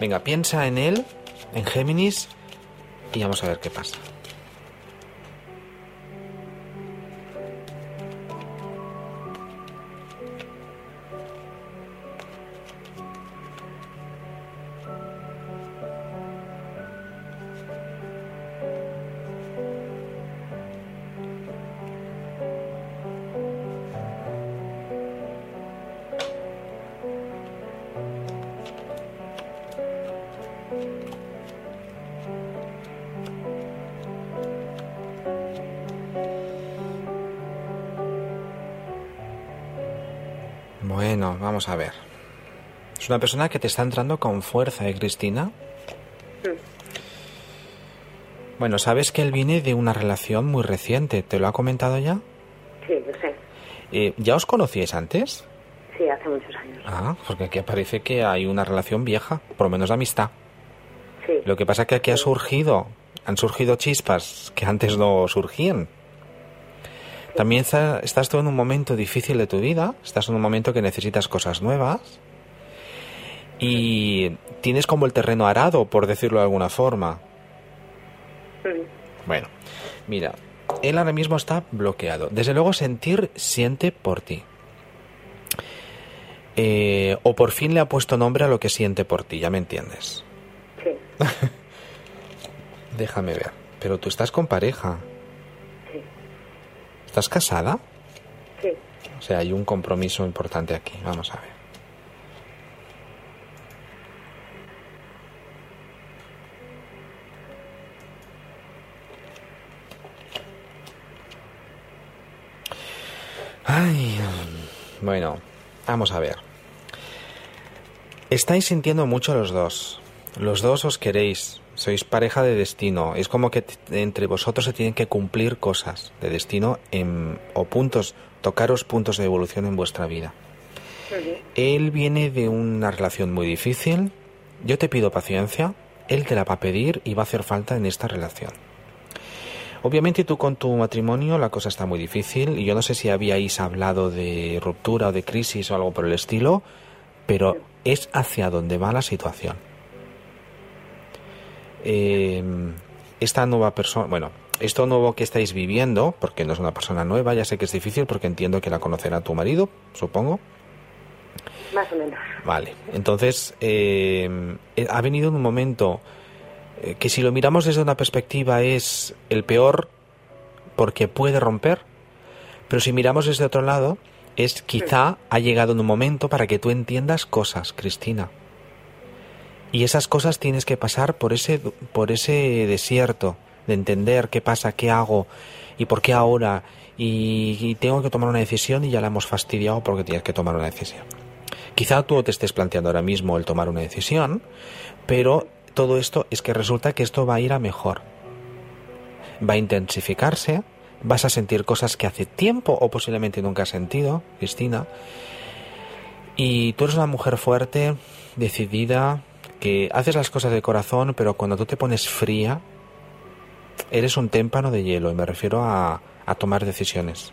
Venga, piensa en él, en Géminis, y vamos a ver qué pasa. Vamos a ver. Es una persona que te está entrando con fuerza, ¿eh, Cristina? Bueno, sabes que él viene de una relación muy reciente. ¿Te lo ha comentado ya? Sí, lo sé. Eh, ¿Ya os conocíais antes? Sí, hace muchos años. Ah, porque aquí parece que hay una relación vieja, por lo menos de amistad. Sí. Lo que pasa es que aquí ha surgido, han surgido chispas que antes no surgían. También está- estás tú en un momento difícil de tu vida, estás en un momento que necesitas cosas nuevas y tienes como el terreno arado, por decirlo de alguna forma. Bueno, mira, él ahora mismo está bloqueado. Desde luego sentir siente por ti. Eh, o por fin le ha puesto nombre a lo que siente por ti, ya me entiendes. Sí, Déjame ver. Pero tú estás con pareja. ¿Estás casada? sí. O sea, hay un compromiso importante aquí. Vamos a ver. Ay, bueno, vamos a ver. Estáis sintiendo mucho los dos. Los dos os queréis. Sois pareja de destino. Es como que entre vosotros se tienen que cumplir cosas de destino en- o puntos, tocaros puntos de evolución en vuestra vida. Él viene de una relación muy difícil. Yo te pido paciencia. Él te la va a pedir y va a hacer falta en esta relación. Obviamente tú con tu matrimonio la cosa está muy difícil y yo no sé si habíais hablado de ruptura o de crisis o algo por el estilo, pero es hacia donde va la situación. Eh, esta nueva persona, bueno, esto nuevo que estáis viviendo, porque no es una persona nueva, ya sé que es difícil porque entiendo que la conocerá tu marido, supongo. Más o menos. Vale, entonces eh, eh, ha venido en un momento eh, que si lo miramos desde una perspectiva es el peor porque puede romper, pero si miramos desde otro lado es quizá ha llegado en un momento para que tú entiendas cosas, Cristina. Y esas cosas tienes que pasar por ese por ese desierto de entender qué pasa, qué hago y por qué ahora y, y tengo que tomar una decisión y ya la hemos fastidiado porque tienes que tomar una decisión. Quizá tú te estés planteando ahora mismo el tomar una decisión, pero todo esto es que resulta que esto va a ir a mejor. Va a intensificarse, vas a sentir cosas que hace tiempo o posiblemente nunca has sentido, Cristina. Y tú eres una mujer fuerte, decidida, que haces las cosas de corazón, pero cuando tú te pones fría, eres un témpano de hielo, y me refiero a, a tomar decisiones.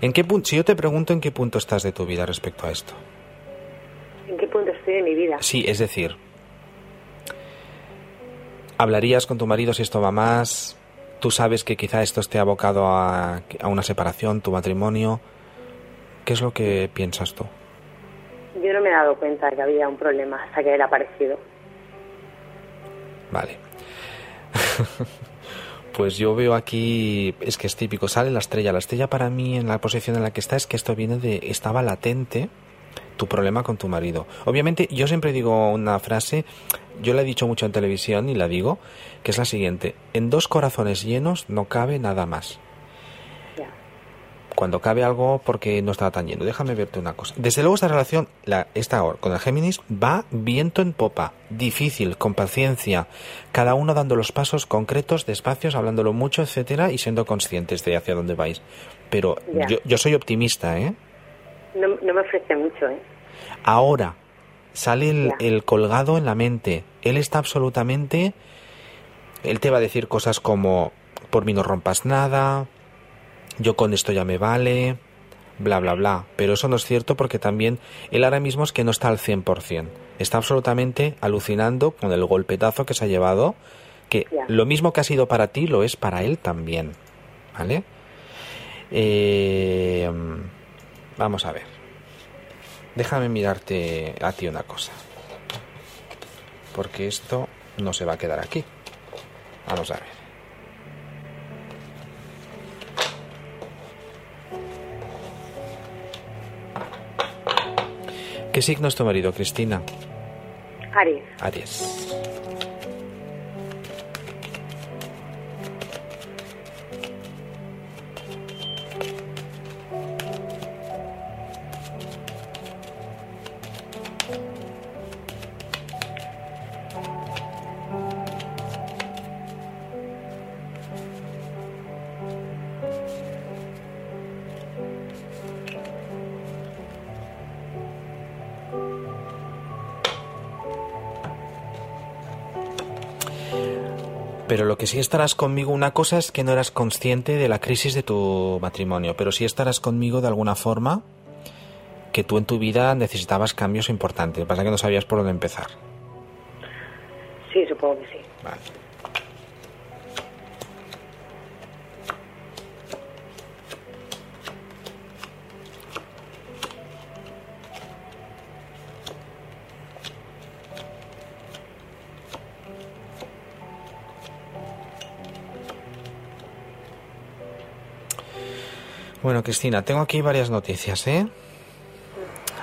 ¿En qué punto, si yo te pregunto en qué punto estás de tu vida respecto a esto? ¿En qué punto estoy de mi vida? Sí, es decir, ¿hablarías con tu marido si esto va más? ¿Tú sabes que quizá esto esté abocado a, a una separación, tu matrimonio? ¿Qué es lo que piensas tú? Yo no me he dado cuenta que había un problema hasta que él ha aparecido. Vale. pues yo veo aquí, es que es típico, sale la estrella. La estrella para mí en la posición en la que está es que esto viene de, estaba latente tu problema con tu marido. Obviamente yo siempre digo una frase, yo la he dicho mucho en televisión y la digo, que es la siguiente, en dos corazones llenos no cabe nada más cuando cabe algo porque no estaba tan lleno. Déjame verte una cosa. Desde luego esta relación, la, esta con el Géminis, va viento en popa, difícil, con paciencia, cada uno dando los pasos concretos, despacios, hablándolo mucho, etcétera, y siendo conscientes de hacia dónde vais. Pero yo, yo, soy optimista, ¿eh? No, me ofrece mucho, ¿eh? Ahora, sale el, el colgado en la mente. Él está absolutamente... Él te va a decir cosas como, por mí no rompas nada, yo con esto ya me vale, bla, bla, bla. Pero eso no es cierto porque también él ahora mismo es que no está al 100%. Está absolutamente alucinando con el golpetazo que se ha llevado, que lo mismo que ha sido para ti lo es para él también. ¿Vale? Eh, vamos a ver. Déjame mirarte a ti una cosa. Porque esto no se va a quedar aquí. Vamos a ver. ¿Qué signo es tu marido, Cristina? Aries. Aries. Pero lo que sí estarás conmigo, una cosa es que no eras consciente de la crisis de tu matrimonio, pero sí estarás conmigo de alguna forma que tú en tu vida necesitabas cambios importantes. Lo que pasa es que no sabías por dónde empezar. Sí, supongo que sí. Vale. Bueno, Cristina, tengo aquí varias noticias, ¿eh?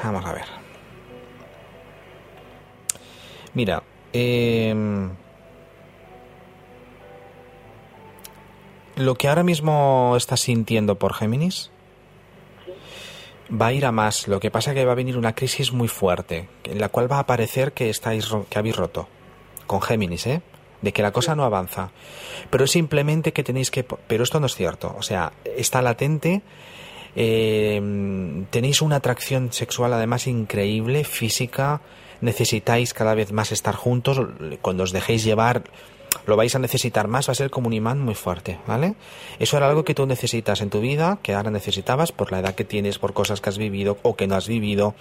Vamos a ver. Mira, em, lo que ahora mismo estás sintiendo por Géminis va a ir a más. Lo que pasa es que va a venir una crisis muy fuerte, en la cual va a parecer que estáis que habéis roto con Géminis, ¿eh? De que la cosa no avanza. Pero es simplemente que tenéis que... Pero esto no es cierto. O sea, está latente. Eh, tenéis una atracción sexual además increíble, física. Necesitáis cada vez más estar juntos. Cuando os dejéis llevar lo vais a necesitar más, va a ser como un imán muy fuerte, ¿vale? Eso era algo que tú necesitas en tu vida, que ahora necesitabas por la edad que tienes, por cosas que has vivido o que no has vivido.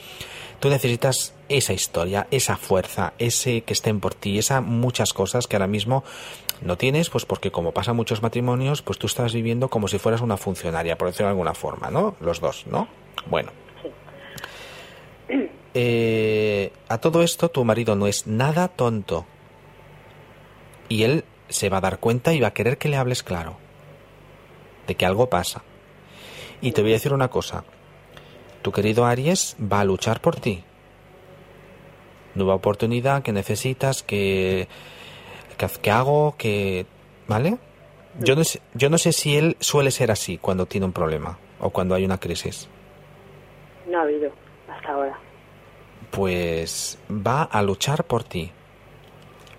Tú necesitas esa historia, esa fuerza, ese que estén por ti, esas muchas cosas que ahora mismo no tienes, pues porque como pasa en muchos matrimonios, pues tú estás viviendo como si fueras una funcionaria, por decirlo de alguna forma, ¿no? Los dos, ¿no? Bueno. Eh, a todo esto, tu marido no es nada tonto y él se va a dar cuenta y va a querer que le hables claro de que algo pasa. Y te voy a decir una cosa, tu querido Aries va a luchar por ti. Nueva oportunidad que necesitas, que, que, hago, que... ¿Vale? Yo no, sé, yo no sé si él suele ser así cuando tiene un problema o cuando hay una crisis. No ha habido hasta ahora. Pues va a luchar por ti.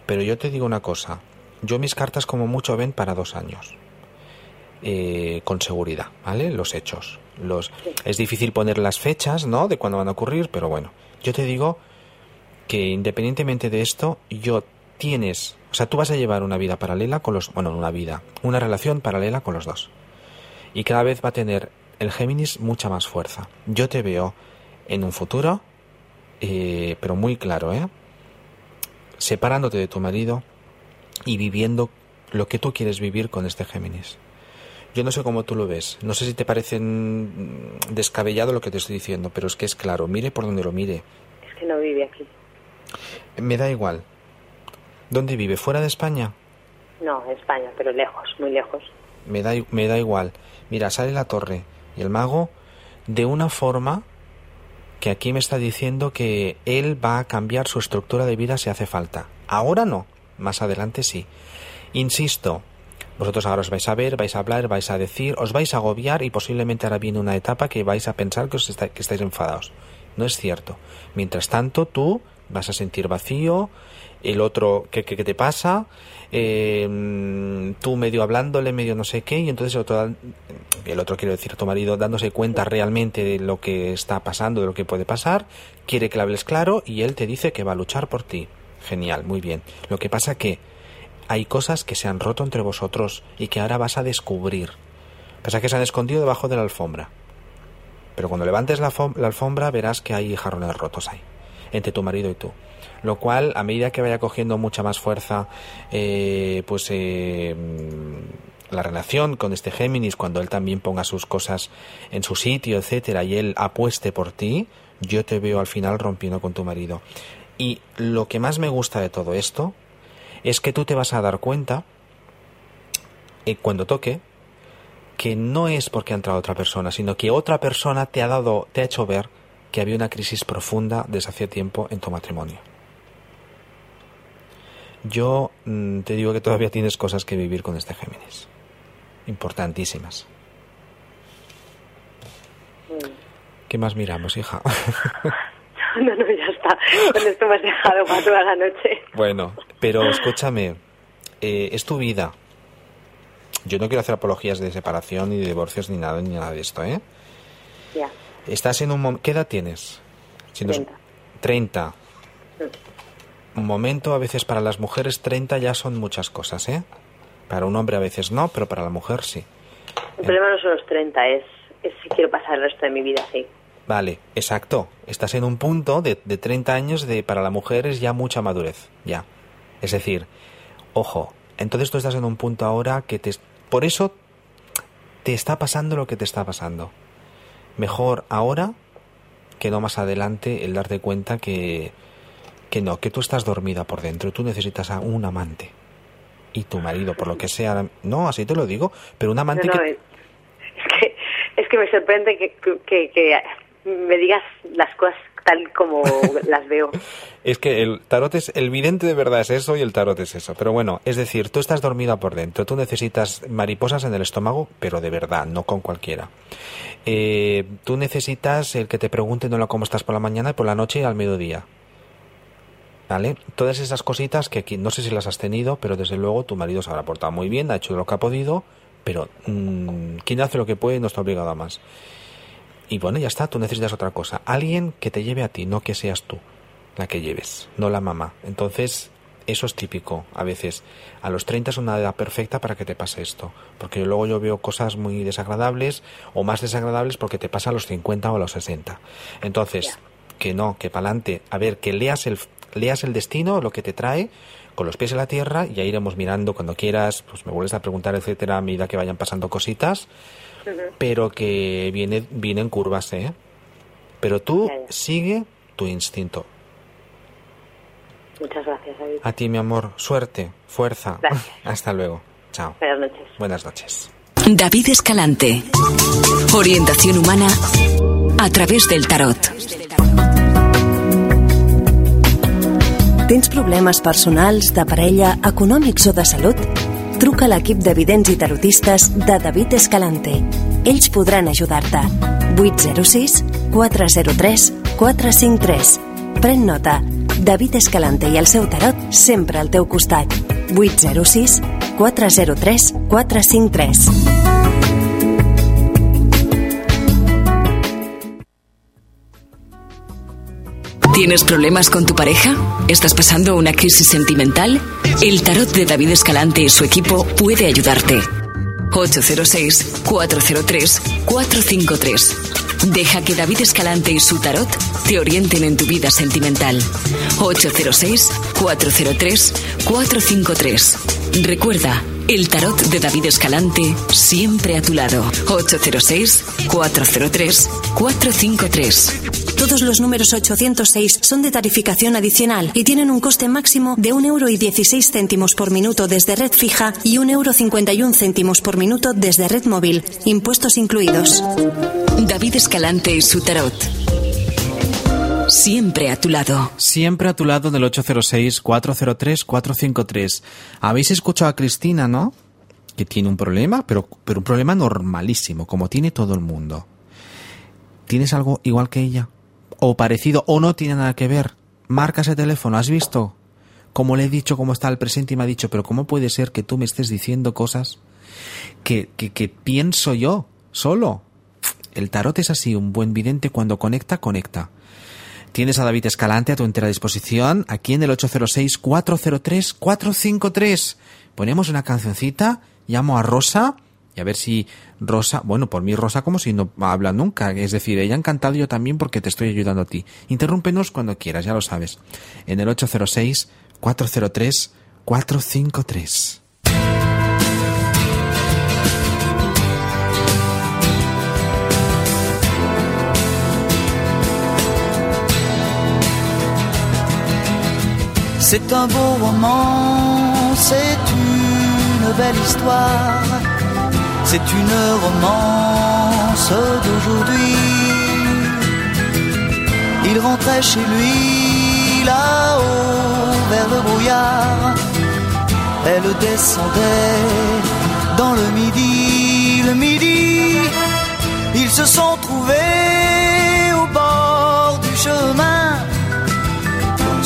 Pero yo te digo una cosa, yo mis cartas como mucho ven para dos años. Eh, con seguridad, ¿vale? Los hechos. Los... Es difícil poner las fechas, ¿no? De cuándo van a ocurrir, pero bueno, yo te digo que independientemente de esto, yo tienes, o sea, tú vas a llevar una vida paralela con los, bueno, una vida, una relación paralela con los dos. Y cada vez va a tener el Géminis mucha más fuerza. Yo te veo en un futuro, eh, pero muy claro, ¿eh? Separándote de tu marido y viviendo lo que tú quieres vivir con este Géminis. Yo no sé cómo tú lo ves. No sé si te parece descabellado lo que te estoy diciendo, pero es que es claro. Mire por donde lo mire. Es que no vive aquí. Me da igual. ¿Dónde vive? ¿Fuera de España? No, España, pero lejos, muy lejos. Me da, me da igual. Mira, sale la torre y el mago de una forma que aquí me está diciendo que él va a cambiar su estructura de vida si hace falta. Ahora no, más adelante sí. Insisto, vosotros ahora os vais a ver, vais a hablar, vais a decir, os vais a agobiar y posiblemente ahora viene una etapa que vais a pensar que, os que estáis enfadados. No es cierto. Mientras tanto, tú vas a sentir vacío, el otro, ¿qué, qué, te pasa? Eh, tú medio hablándole, medio no sé qué, y entonces el otro, el otro quiere decir tu marido dándose cuenta realmente de lo que está pasando, de lo que puede pasar, quiere que le hables claro y él te dice que va a luchar por ti. Genial, muy bien. Lo que pasa que hay cosas que se han roto entre vosotros y que ahora vas a descubrir. Pasa que se han escondido debajo de la alfombra. Pero cuando levantes la, la alfombra verás que hay jarrones rotos ahí, entre tu marido y tú lo cual a medida que vaya cogiendo mucha más fuerza eh, pues eh, la relación con este Géminis cuando él también ponga sus cosas en su sitio etcétera y él apueste por ti yo te veo al final rompiendo con tu marido. Y lo que más me gusta de todo esto es que tú te vas a dar cuenta eh, cuando toque que no es porque ha entrado otra persona, sino que otra persona te ha dado, te ha hecho ver que había una crisis profunda desde hace tiempo en tu matrimonio yo mm, te digo que todavía tienes cosas que vivir con este Géminis. Importantísimas. Mm. ¿Qué más miramos, hija? No, no, ya está. Con esto me has dejado para toda la noche. Bueno, pero escúchame, eh, es tu vida. Yo no quiero hacer apologías de separación, ni de divorcios, ni nada, ni nada de esto, ¿eh? Ya. Estás en un ¿Qué edad tienes? Si 30. 30 un momento, a veces para las mujeres 30 ya son muchas cosas, ¿eh? Para un hombre a veces no, pero para la mujer sí. El problema no son los 30, es, si quiero pasar el resto de mi vida así. Vale, exacto. Estás en un punto de, de 30 años de para la mujer es ya mucha madurez, ya. Es decir, ojo, entonces tú estás en un punto ahora que te... Por eso te está pasando lo que te está pasando. Mejor ahora que no más adelante el darte cuenta que, que no, que tú estás dormida por dentro, tú necesitas a un amante. Y tu marido, por lo que sea, no, así te lo digo, pero un amante que... Es, que... Es que me sorprende que, que, me digas las cosas tal como las veo. Es que el tarot es, el vidente de verdad es eso y el tarot es eso. Pero bueno, es decir, tú estás dormida por dentro, tú necesitas mariposas en el estómago, pero de verdad, no con cualquiera. Eh, tú necesitas el que te pregunte no cómo estás por la mañana y por la noche y al mediodía. ¿Vale? Todas esas cositas que aquí no sé si las has tenido, pero desde luego tu marido se habrá portado muy bien, ha hecho lo que ha podido, pero mmm, quien hace lo que puede no está obligado a más. Y bueno, ya está, tú necesitas otra cosa. Alguien que te lleve a ti, no que seas tú la que lleves, no la mamá. Entonces, eso es típico a veces. A los 30 es una edad perfecta para que te pase esto. Porque luego yo veo cosas muy desagradables o más desagradables porque te pasa a los 50 o a los 60. Entonces, que no, que para adelante. A ver, que leas el, leas el destino, lo que te trae, con los pies en la tierra, y ya iremos mirando cuando quieras, pues me vuelves a preguntar, etcétera, a medida que vayan pasando cositas, pero que viene, viene en curvas, ¿eh? Pero tú sigue tu instinto. Muchas gracias, David. A ti, mi amor, suerte, fuerza. Hasta luego. Chao. Buenas noches. Buenas noches. David Escalante. Orientación humana a través del tarot. Tens problemes personals, de parella, econòmics o de salut? Truca a l'equip de vidents i tarotistes de David Escalante. Ells podran ajudar-te. 806 403 453. Pren nota. David Escalante i el seu tarot sempre al teu costat. 806 403 453. ¿Tienes problemas con tu pareja? ¿Estás pasando una crisis sentimental? El tarot de David Escalante y su equipo puede ayudarte. 806-403-453. Deja que David Escalante y su tarot te orienten en tu vida sentimental. 806-403-453. Recuerda, El tarot de David Escalante, siempre a tu lado. 806-403-453. Todos los números 806 son de tarificación adicional y tienen un coste máximo de 1,16 euro céntimos por minuto desde red fija y 1,51 euro céntimos por minuto desde red móvil, impuestos incluidos. David Escalante y su tarot. Siempre a tu lado. Siempre a tu lado del 806-403-453. Habéis escuchado a Cristina, ¿no? Que tiene un problema, pero, pero un problema normalísimo, como tiene todo el mundo. ¿Tienes algo igual que ella? O parecido, o no tiene nada que ver. Marca ese teléfono, ¿has visto? Como le he dicho cómo está el presente y me ha dicho, pero ¿cómo puede ser que tú me estés diciendo cosas que, que, pienso yo solo? El tarot es así, un buen vidente cuando conecta, conecta. Tienes a David Escalante a tu entera disposición aquí en el 806-403-453. Ponemos una cancioncita, llamo a Rosa y a ver si Rosa, bueno, por mí Rosa como si no habla nunca, es decir, ella ha encantado yo también porque te estoy ayudando a ti. Interrúmpenos cuando quieras, ya lo sabes. En el 806-403-453. C'est un beau roman, c'est une belle histoire, c'est une romance d'aujourd'hui. Il rentrait chez lui là-haut vers le brouillard, elle descendait dans le midi, le midi, ils se sont trouvés au bord du chemin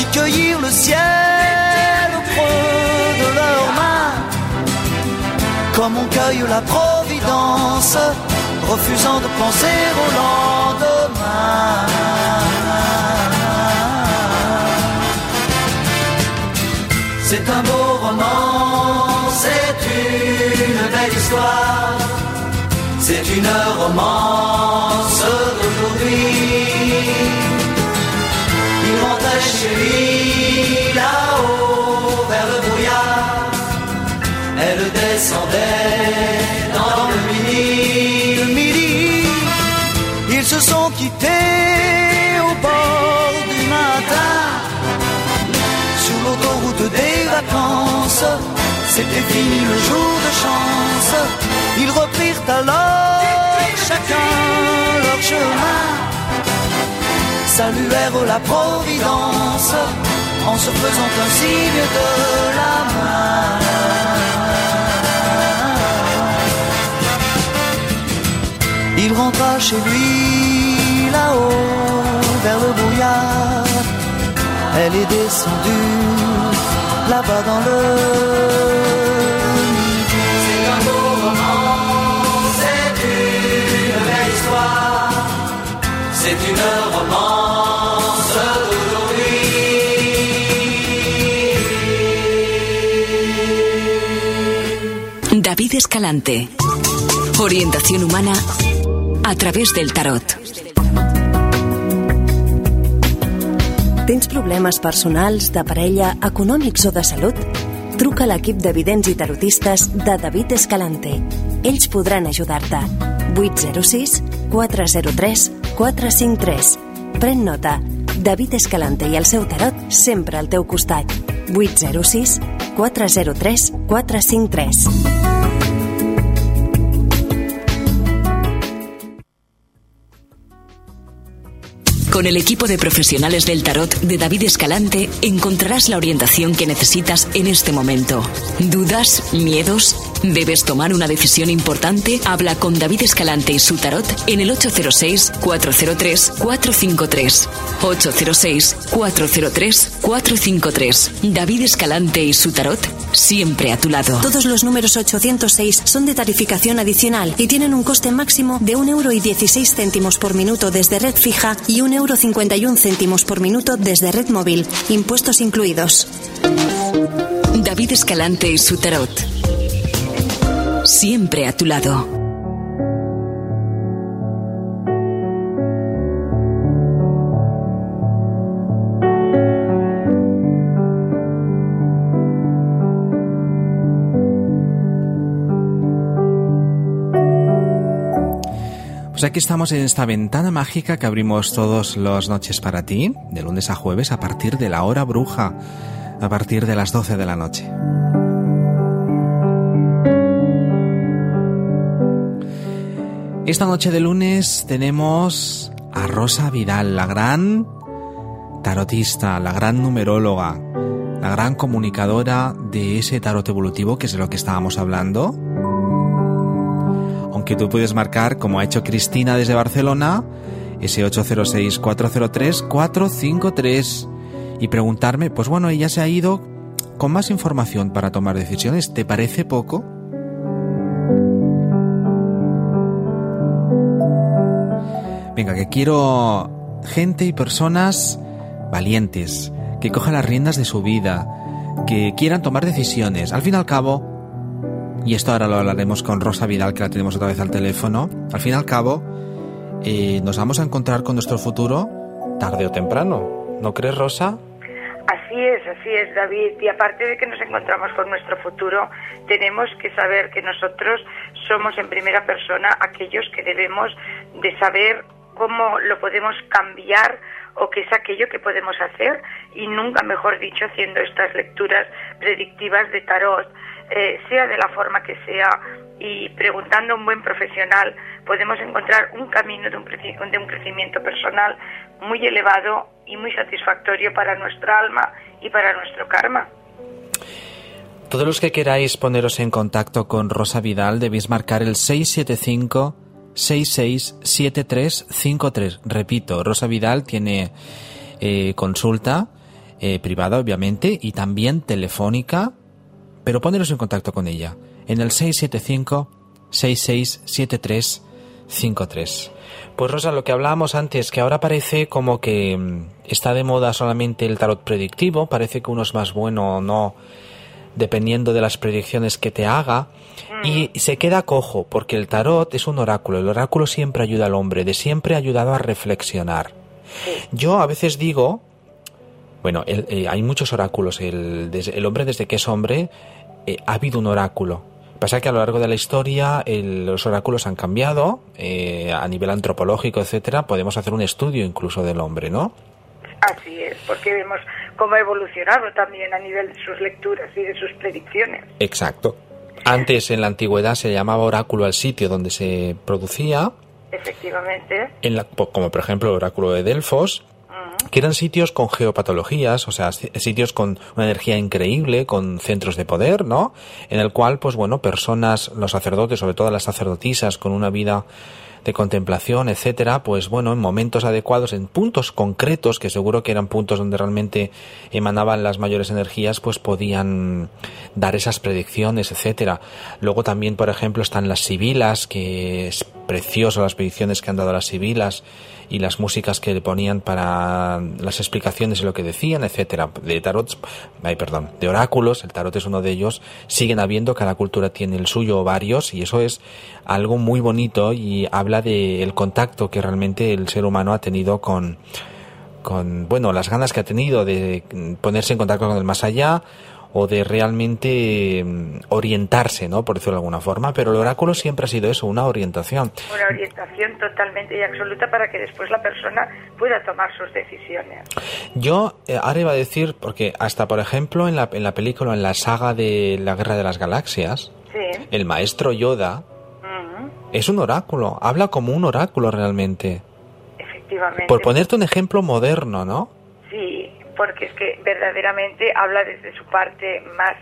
qui cueillirent le ciel au creux de leurs mains, comme on cueille la providence, refusant de penser au lendemain. C'est un beau roman, c'est une belle histoire, c'est une romance d'aujourd'hui. Lui là-haut vers le brouillard. Elle descendait dans le midi. Le midi, ils se sont quittés au bord du matin. Sur l'autoroute des vacances, c'était fini le jour de chance. Ils reprirent alors chacun leur chemin saluèrent la Providence en se faisant un signe de la main. Il rentra chez lui là-haut vers le brouillard. Elle est descendue là-bas dans le midi. C'est un beau roman, c'est une belle histoire. C'est une romance Escalante. Orientación humana a través del tarot. Tens problemes personals, de parella, econòmics o de salut? Truca a l'equip de vidents i tarotistes de David Escalante. Ells podran ajudar-te. 806 403 453. Pren nota. David Escalante i el seu tarot sempre al teu costat. 806 403 453. Con el equipo de profesionales del tarot de David Escalante encontrarás la orientación que necesitas en este momento. ¿Dudas? ¿Miedos? ¿Debes tomar una decisión importante? Habla con David Escalante y su tarot en el 806-403-453. 806-403-453. David Escalante y su tarot siempre a tu lado. Todos los números 806 son de tarificación adicional y tienen un coste máximo de 1,16 euro por minuto desde red fija y 1,51 euro céntimos por minuto desde red móvil, impuestos incluidos. David Escalante y su tarot. Siempre a tu lado. Pues aquí estamos en esta ventana mágica que abrimos todas las noches para ti, de lunes a jueves, a partir de la hora bruja, a partir de las 12 de la noche. Esta noche de lunes tenemos a Rosa Vidal, la gran tarotista, la gran numeróloga, la gran comunicadora de ese tarot evolutivo que es de lo que estábamos hablando aunque tú puedes marcar, como ha hecho Cristina desde Barcelona, ese 806-403-453 y preguntarme, pues bueno, ella se ha ido con más información para tomar decisiones. ¿Te parece poco? Venga, que quiero gente y personas valientes, que cojan las riendas de su vida, que quieran tomar decisiones. Al fin y al cabo, y esto ahora lo hablaremos con Rosa Vidal, que la tenemos otra vez al teléfono, al fin y al cabo, eh, nos vamos a encontrar con nuestro futuro tarde o temprano. ¿No crees, Rosa? Así es, así es, David. Y aparte de que nos encontramos con nuestro futuro, tenemos que saber que nosotros somos en primera persona aquellos que debemos de saber cómo lo podemos cambiar o qué es aquello que podemos hacer y nunca mejor dicho haciendo estas lecturas predictivas de tarot eh, sea de la forma que sea, y preguntando a un buen profesional, podemos encontrar un camino de un, de un crecimiento personal muy elevado y muy satisfactorio para nuestra alma y para nuestro karma. Todos los que queráis poneros en contacto con Rosa Vidal debéis marcar el 675 667353. Repito, Rosa Vidal tiene eh, consulta eh, privada, obviamente, y también telefónica pero poneros en contacto con ella en el 675-667353. Pues Rosa, lo que hablábamos antes, que ahora parece como que mm, está de moda solamente el tarot predictivo, parece que uno es más bueno o no, dependiendo de las predicciones que te haga, y se queda cojo, porque el tarot es un oráculo, el oráculo siempre ayuda al hombre, de siempre ha ayudado a reflexionar. Yo a veces digo, bueno, eh, hay muchos oráculos, el, el hombre desde que es hombre eh, ha habido un oráculo. Pasa que a lo largo de la historia los oráculos han cambiado eh, a nivel antropológico, etcétera. Podemos hacer un estudio incluso del hombre, ¿no? Así es, porque vemos cómo ha evolucionado también a nivel de sus lecturas y de sus predicciones. Exacto. Antes en la antigüedad se llamaba oráculo al sitio donde se producía. Efectivamente. En la, como por ejemplo el oráculo de Delfos, que eran sitios con geopatologías, o sea, sitios con una energía increíble, con centros de poder, ¿no? En el cual, pues bueno, personas, los sacerdotes, sobre todo las sacerdotisas, con una vida de contemplación, etcétera, pues bueno, en momentos adecuados, en puntos concretos, que seguro que eran puntos donde realmente emanaban las mayores energías, pues podían dar esas predicciones, etcétera. Luego también, por ejemplo, están las sibilas, que es precioso las predicciones que han dado las sibilas, y las músicas que le ponían para las explicaciones y lo que decían, etcétera. De tarots, ay, perdón, de oráculos, el tarot es uno de ellos, siguen habiendo, cada cultura tiene el suyo o varios, y eso es algo muy bonito y habla del contacto que realmente el ser humano ha tenido con, con, bueno, las ganas que ha tenido de ponerse en contacto con el más allá, o de realmente mm, orientarse, ¿no? Por decirlo de alguna forma, pero el oráculo siempre ha sido eso, una orientación. Una orientación totalmente y absoluta para que después la persona pueda tomar sus decisiones. Yo eh, ahora iba a decir, porque hasta por ejemplo en la, en la película, en la saga de la Guerra de las Galaxias, el maestro Yoda es un oráculo, habla como un oráculo realmente. efectivamente. Por ponerte un ejemplo moderno, ¿no? Sí, porque es que verdaderamente habla desde su parte más,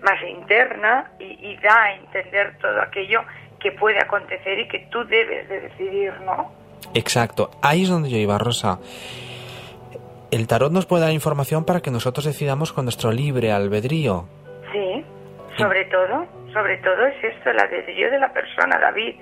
más interna y, y da a entender todo aquello que puede acontecer y que tú debes de decidir, ¿no? Exacto, ahí es donde yo iba, Rosa. El tarot nos puede dar información para que nosotros decidamos con nuestro libre albedrío. Sí, sobre todo, sobre todo es esto, el albedrío de la persona, David,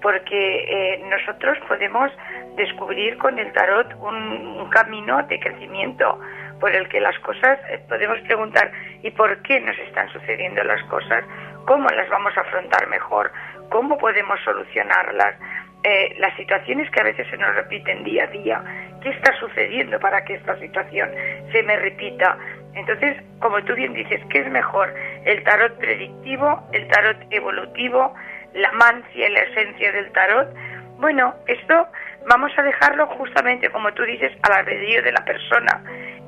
porque eh, nosotros podemos descubrir con el tarot un, un camino de crecimiento por el que las cosas eh, podemos preguntar ¿y por qué nos están sucediendo las cosas? ¿Cómo las vamos a afrontar mejor? ¿Cómo podemos solucionarlas? Eh, las situaciones que a veces se nos repiten día a día. ¿Qué está sucediendo para que esta situación se me repita? Entonces, como tú bien dices, ¿qué es mejor? ¿El tarot predictivo, el tarot evolutivo, la mancia y la esencia del tarot? Bueno, esto vamos a dejarlo justamente, como tú dices, al albedrío de la persona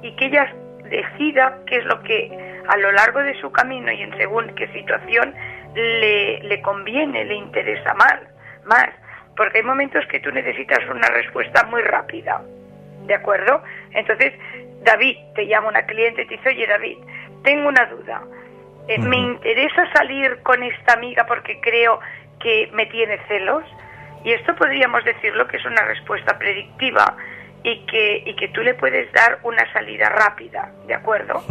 y que ella decida qué es lo que a lo largo de su camino y en según qué situación le, le conviene, le interesa más, más. Porque hay momentos que tú necesitas una respuesta muy rápida, ¿de acuerdo? Entonces, David, te llama una cliente y te dice, oye David, tengo una duda, eh, me interesa salir con esta amiga porque creo que me tiene celos, y esto podríamos decirlo que es una respuesta predictiva y que, y que tú le puedes dar una salida rápida, ¿de acuerdo?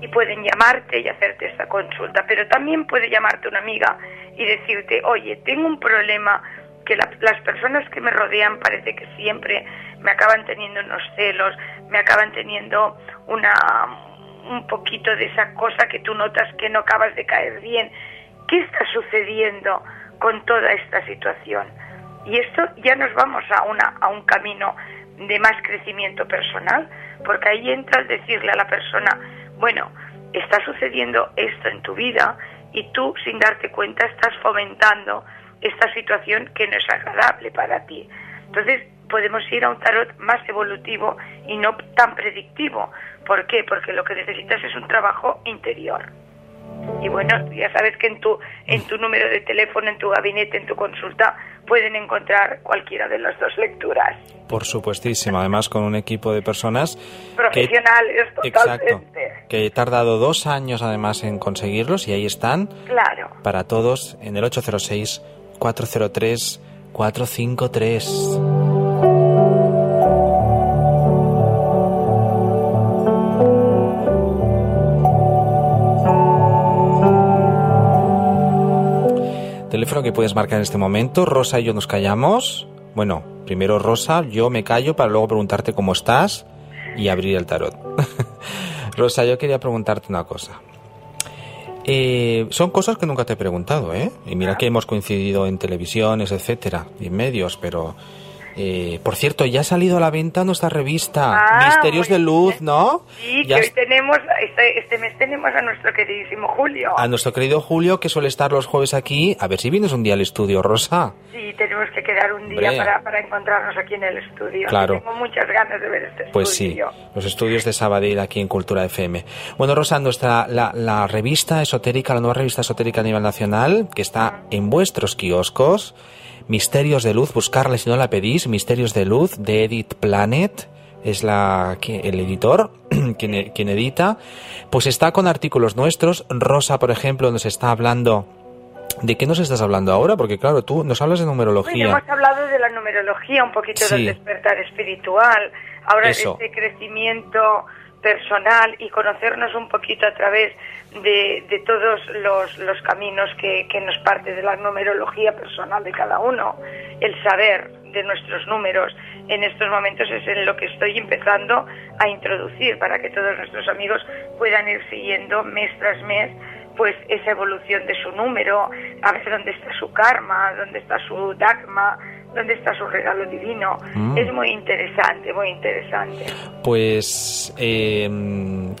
y pueden llamarte y hacerte esta consulta, pero también puede llamarte una amiga y decirte, oye, tengo un problema que las personas que me rodean parece que siempre me acaban teniendo unos celos, me acaban teniendo una un poquito de esa cosa que tú notas que no acabas de caer bien. ¿Qué está sucediendo con toda esta situación? Y esto ya nos vamos a una a un camino de más crecimiento personal, porque ahí entra el decirle a la persona, bueno, está sucediendo esto en tu vida y tú sin darte cuenta estás fomentando esta situación que no es agradable para ti. Entonces podemos ir a un tarot más evolutivo y no tan predictivo. ¿Por qué? Porque lo que necesitas es un trabajo interior. Y bueno, ya sabes que en tu, en tu número de teléfono, en tu gabinete, en tu consulta, pueden encontrar cualquiera de las dos lecturas. Por supuestísimo, además con un equipo de personas profesionales que, exacto, que he tardado dos años además en conseguirlos y ahí están. Claro. Para todos en el 806 403 453. Teléfono que puedes marcar en este momento. Rosa y yo nos callamos. Bueno, primero Rosa, yo me callo para luego preguntarte cómo estás y abrir el tarot. Rosa, yo quería preguntarte una cosa. Eh, son cosas que nunca te he preguntado, ¿eh? Y mira que hemos coincidido en televisiones, etcétera, y medios, pero eh, por cierto, ya ha salido a la venta nuestra revista Ah, Misterios de Luz, bien. ¿no? Sí, Ya que hoy tenemos, este, este mes tenemos a nuestro queridísimo Julio. A nuestro querido Julio, que suele estar los jueves aquí. A ver si vienes un día al estudio, Rosa. Sí, tenemos que quedar un día para, para encontrarnos aquí en el estudio. Claro. Tengo muchas ganas de ver este Pues sí, estudio. los estudios de Sabadell aquí en Cultura FM. Bueno, Rosa, nuestra la, la revista esotérica, la nueva revista esotérica a nivel nacional, que está en vuestros kioscos, Misterios de Luz, buscarla si no la pedís, Misterios de Luz, de Edit Planet, es la que- el editor quien, e- quien edita, pues está con artículos nuestros. Rosa, por ejemplo, nos está hablando. ¿De qué nos estás hablando ahora? Porque claro, tú nos hablas de numerología. hemos hablado de la numerología, un poquito Sí. del despertar espiritual, ahora Eso. de este crecimiento personal y conocernos un poquito a través de, de todos los, caminos que, nos parte de la numerología personal de cada uno, el saber de nuestros números en estos momentos es en lo que estoy empezando a introducir para que todos nuestros amigos puedan ir siguiendo mes tras mes pues esa evolución de su número, a ver dónde está su karma, dónde está su dogma, dónde está su regalo divino. Mm. Es muy interesante, muy interesante. Pues eh,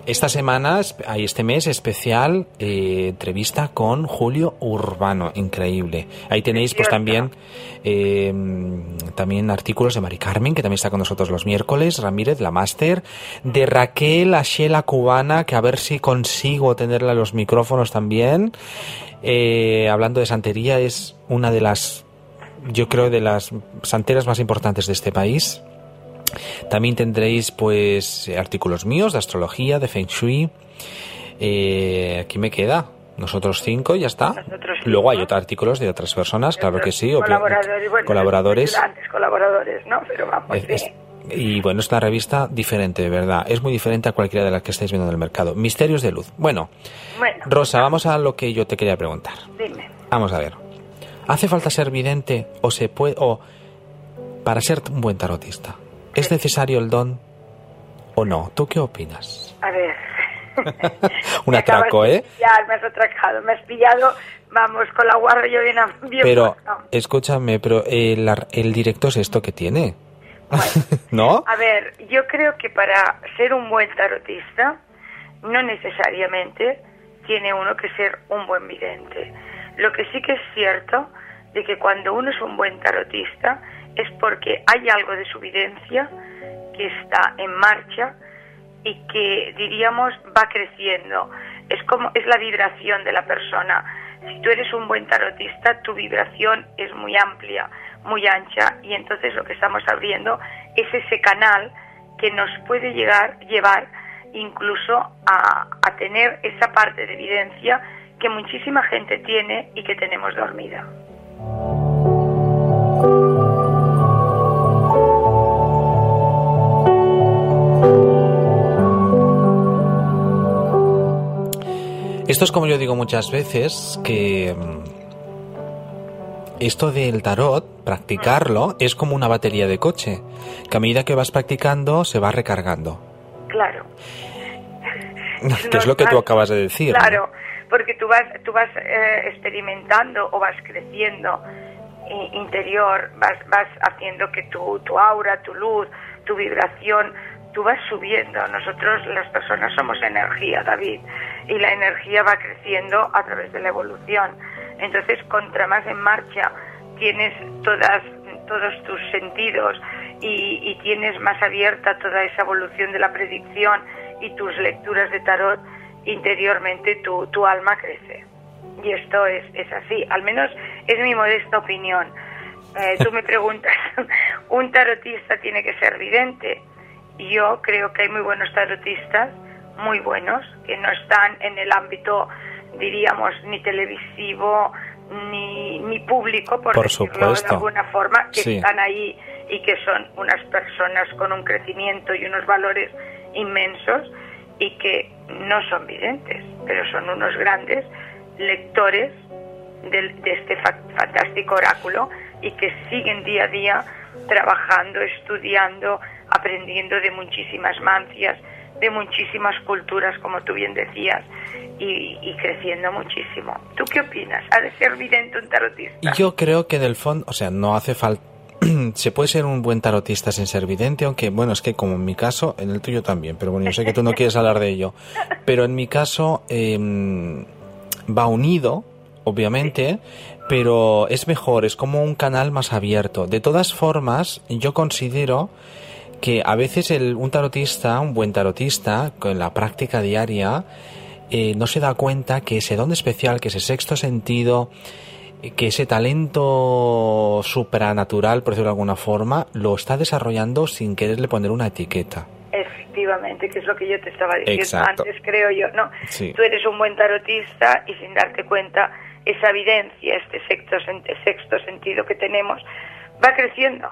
esta semana, este mes especial, eh, entrevista con Julio Urbano, increíble. Ahí tenéis pues también eh, también artículos de Mari Carmen, que también está con nosotros los miércoles, Ramírez, la máster, de Raquel Ashela Cubana, que a ver si consigo tenerla en los micrófonos también. Eh, hablando de santería, es una de las, yo creo, de las santeras más importantes de este país. También tendréis pues artículos míos de astrología, de Feng Shui. Eh, aquí me queda. Nosotros cinco ya está. Nosotros Luego hay otros artículos de otras personas, claro que sí. Colaboradores, bueno, colaboradores. ¿no? Pero vamos, Es- es- sí. y bueno, es una revista diferente, de verdad. Es muy diferente a cualquiera de las que estáis viendo en el mercado. Misterios de luz. Bueno, Bueno, Rosa, vamos a lo que yo te quería preguntar. dime. Vamos a ver. ¿Hace falta ser vidente o se puede o para ser un buen tarotista? ¿Es necesario el don o no? ¿Tú qué opinas? A ver. Un atraco, ¿eh? pillar, me has atracado, me has pillado, vamos, con la guarda yo bien, bien Pero escúchame, pero el, el directo es esto que tiene. ¿No? A ver, yo creo que para ser un buen tarotista, no necesariamente tiene uno que ser un buen vidente. Lo que sí que es cierto de que cuando uno es un buen tarotista es porque hay algo de su videncia que está en marcha y que diríamos va creciendo. Es como es la vibración de la persona. Si tú eres un buen tarotista, tu vibración es muy amplia, muy ancha y entonces lo que estamos abriendo es ese canal que nos puede llegar llevar incluso a, a tener esa parte de evidencia que muchísima gente tiene y que tenemos dormida. Esto es como yo digo muchas veces que mm, esto del tarot, practicarlo, es como una batería de coche, que a medida que vas practicando se va recargando. Claro. que es lo que tú acabas de decir. ¿no? Porque tú vas, tú vas eh, experimentando o vas creciendo i- interior, vas, vas haciendo que tu, tu aura, tu luz, tu vibración, tú vas subiendo. Nosotros las personas somos energía, David, y la energía va creciendo a través de la evolución. Entonces, contra más en marcha tienes todas, todos tus sentidos y, y tienes más abierta toda esa evolución de la predicción y tus lecturas de tarot, interiormente tu, tu alma crece. Y esto es, es así, al menos es mi modesta opinión. Eh, tú me preguntas, ¿un tarotista tiene que ser vidente? Yo creo que hay muy buenos tarotistas, muy buenos, que no están en el ámbito, diríamos, ni televisivo, ni, ni público, por, Por decirlo supuesto. de alguna forma, que Sí. están ahí y que son unas personas con un crecimiento y unos valores inmensos y que no son videntes, pero son unos grandes lectores del- de este fa- fantástico oráculo y que siguen día a día trabajando, estudiando, aprendiendo de muchísimas mancias, de muchísimas culturas, como tú bien decías, y, creciendo muchísimo. ¿Tú qué opinas? ¿Ha de ser vidente un tarotista? Yo creo que en el fondo, o sea, no hace falta... Se puede ser un buen tarotista sin ser vidente, aunque bueno, es que como en mi caso, en el tuyo también, pero bueno, yo sé que tú no quieres hablar de ello, pero en mi caso em, va unido, obviamente, pero es mejor, es como un canal más abierto. De todas formas, yo considero que a veces el, un tarotista, un buen tarotista, con la práctica diaria, eh, no se da cuenta que ese don especial, que ese sexto sentido, eh, que ese talento supranatural, por decirlo de alguna forma, lo está desarrollando sin quererle poner una etiqueta. Efectivamente, que es lo que yo te estaba diciendo Exacto. antes, creo yo, ¿no? Sí. Tú eres un buen tarotista y sin darte cuenta, esa evidencia, este sexto, sexto sentido que tenemos, va creciendo.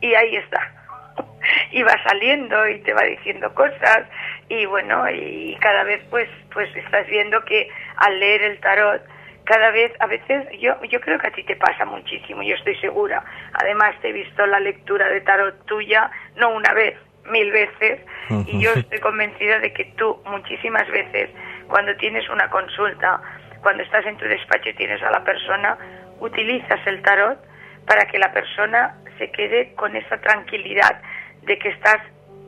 Y ahí está. Y va saliendo y te va diciendo cosas y bueno, y cada vez pues pues estás viendo que al leer el tarot cada vez, a veces, yo, yo creo que a ti te pasa muchísimo, yo estoy segura. Además, te he visto la lectura de tarot tuya, no una vez, mil veces, y yo estoy convencida de que tú muchísimas veces, cuando tienes una consulta, cuando estás en tu despacho y tienes a la persona, utilizas el tarot para que la persona se quede con esa tranquilidad de que estás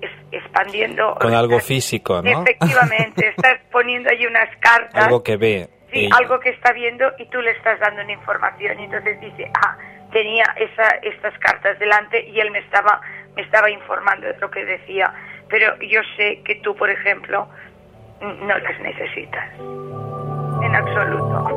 es- expandiendo. Con algo estás- físico, ¿no? Efectivamente, estás poniendo ahí unas cartas. Algo que ve. Sí, ella. algo que está viendo y tú le estás dando una información y entonces dice, ah, tenía esa, estas cartas delante y él me estaba, me estaba informando de lo que decía, pero yo sé que tú, por ejemplo, no las necesitas, en absoluto.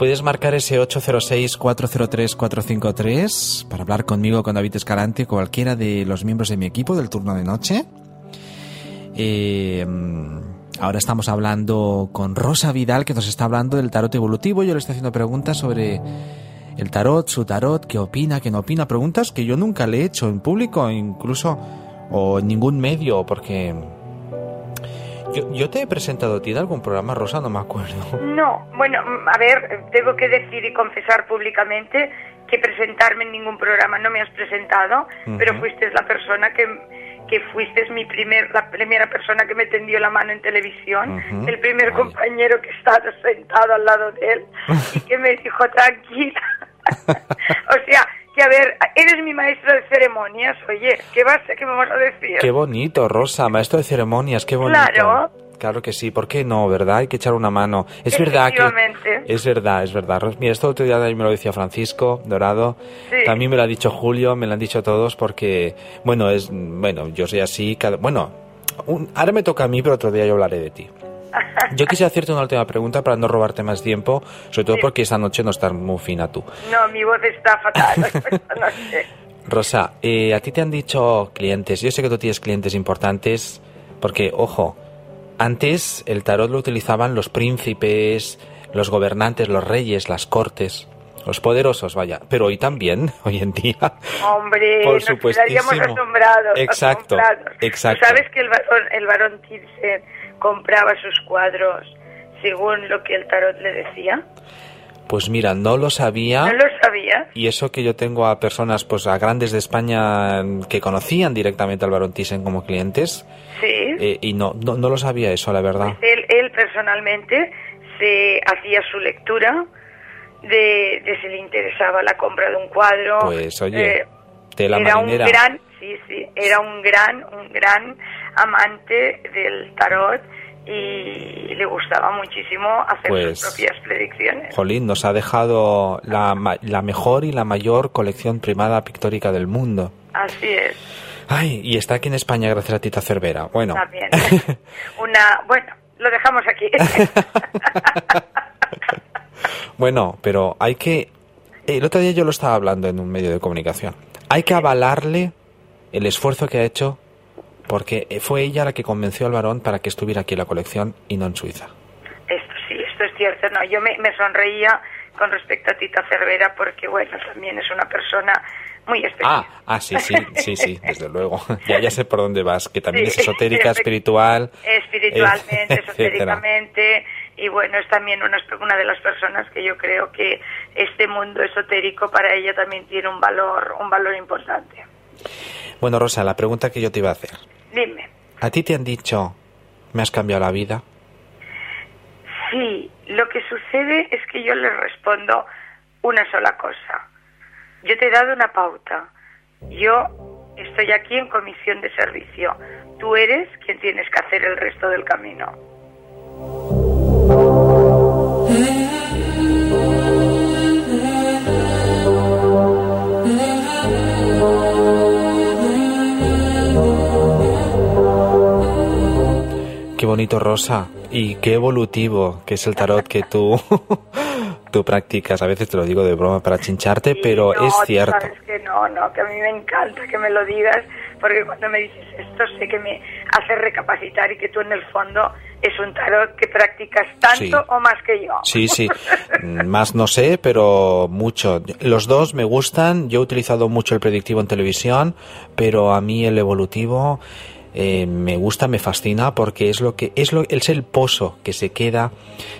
Puedes marcar ese 806-403-453 para hablar conmigo, con David Escalante, cualquiera de los miembros de mi equipo del turno de noche. Eh, ahora estamos hablando con Rosa Vidal, que nos está hablando del tarot evolutivo. Yo le estoy haciendo preguntas sobre el tarot, su tarot, qué opina, qué no opina. Preguntas que yo nunca le he hecho en público, incluso, o en ningún medio, porque yo, yo, te he presentado a ti de algún programa, Rosa, no me acuerdo. No, bueno, a ver, tengo que decir y confesar públicamente que presentarme en ningún programa no me has presentado, uh -huh. pero fuiste la persona que, que fuiste mi primer, la primera persona que me tendió la mano en televisión, uh -huh. el primer compañero que estaba sentado al lado de él y que me dijo, tranquila. o sea, que a ver, eres mi maestro de ceremonias, oye, ¿qué vas, qué vamos a decir? Qué bonito, Rosa, maestro de ceremonias, qué bonito. Claro. Claro que sí, ¿por qué no, verdad? Hay que echar una mano. Es verdad que... Es verdad, es verdad. Mira, esto otro día me lo decía Francisco Dorado, sí. también me lo ha dicho Julio, me lo han dicho todos porque, bueno, es, bueno, yo soy así, cada, bueno, un, ahora me toca a mí, pero otro día yo hablaré de ti. Yo quisiera hacerte una última pregunta para no robarte más tiempo, sobre todo sí. porque esta noche no estás muy fina tú. No, mi voz está fatal. no sé. Rosa, eh, a ti te han dicho clientes, yo sé que tú tienes clientes importantes, porque, ojo, antes el tarot lo utilizaban los príncipes, los gobernantes, los reyes, las cortes, los poderosos, vaya. Pero hoy también, hoy en día. Hombre, por nos estaríamos asombrados. Exacto, asombrados. exacto. ¿Sabes que el varón, el varón Thyssen compraba sus cuadros según lo que el tarot le decía? Pues mira, no lo sabía. No lo sabía. Y eso que yo tengo a personas, pues a grandes de España que conocían directamente al Barón Thyssen como clientes. Sí. Eh, y no, no, no, lo sabía eso, la verdad. Pues él, él personalmente se hacía su lectura de, de, si le interesaba la compra de un cuadro. Pues oye, eh, de la era marinera. un gran, sí, sí, era un gran, un gran amante del tarot y le gustaba muchísimo hacer pues, sus propias predicciones. Jolín, nos ha dejado la, la mejor y la mayor colección primada pictórica del mundo. Así es. Ay, y está aquí en España gracias a Tita Cervera. Bueno. También. Una, bueno, lo dejamos aquí. bueno, pero hay que... El otro día yo lo estaba hablando en un medio de comunicación. Hay que avalarle el esfuerzo que ha hecho porque fue ella la que convenció al varón para que estuviera aquí en la colección y no en Suiza. Esto sí, esto es cierto. No, yo me, me sonreía con respecto a Tita Cervera porque, bueno, también es una persona muy especial. Ah, ah sí, sí, sí, sí, desde luego. Ya, ya sé por dónde vas, que también sí, es esotérica, espiritual. Espiritualmente, eh, esotéricamente. Y bueno, es también una, una de las personas que yo creo que este mundo esotérico para ella también tiene un valor, un valor importante. Bueno, Rosa, la pregunta que yo te iba a hacer. Dime. ¿A ti te han dicho, me has cambiado la vida? Sí, lo que sucede es que yo les respondo una sola cosa. Yo te he dado una pauta. Yo estoy aquí en comisión de servicio. Tú eres quien tienes que hacer el resto del camino. Bonito, Rosa. Y qué evolutivo que es el tarot que tú, tú practicas. A veces te lo digo de broma para chincharte, sí, pero no, es cierto. Sabes que no, no, que a mí me encanta que me lo digas, porque cuando me dices esto sé que me hace recapacitar y que tú en el fondo es un tarot que practicas tanto Sí. o más que yo. Sí, sí. Más no sé, pero mucho. Los dos me gustan. Yo he utilizado mucho el predictivo en televisión, pero a mí el evolutivo eh, me gusta, me fascina porque es lo que es lo es el pozo que se queda.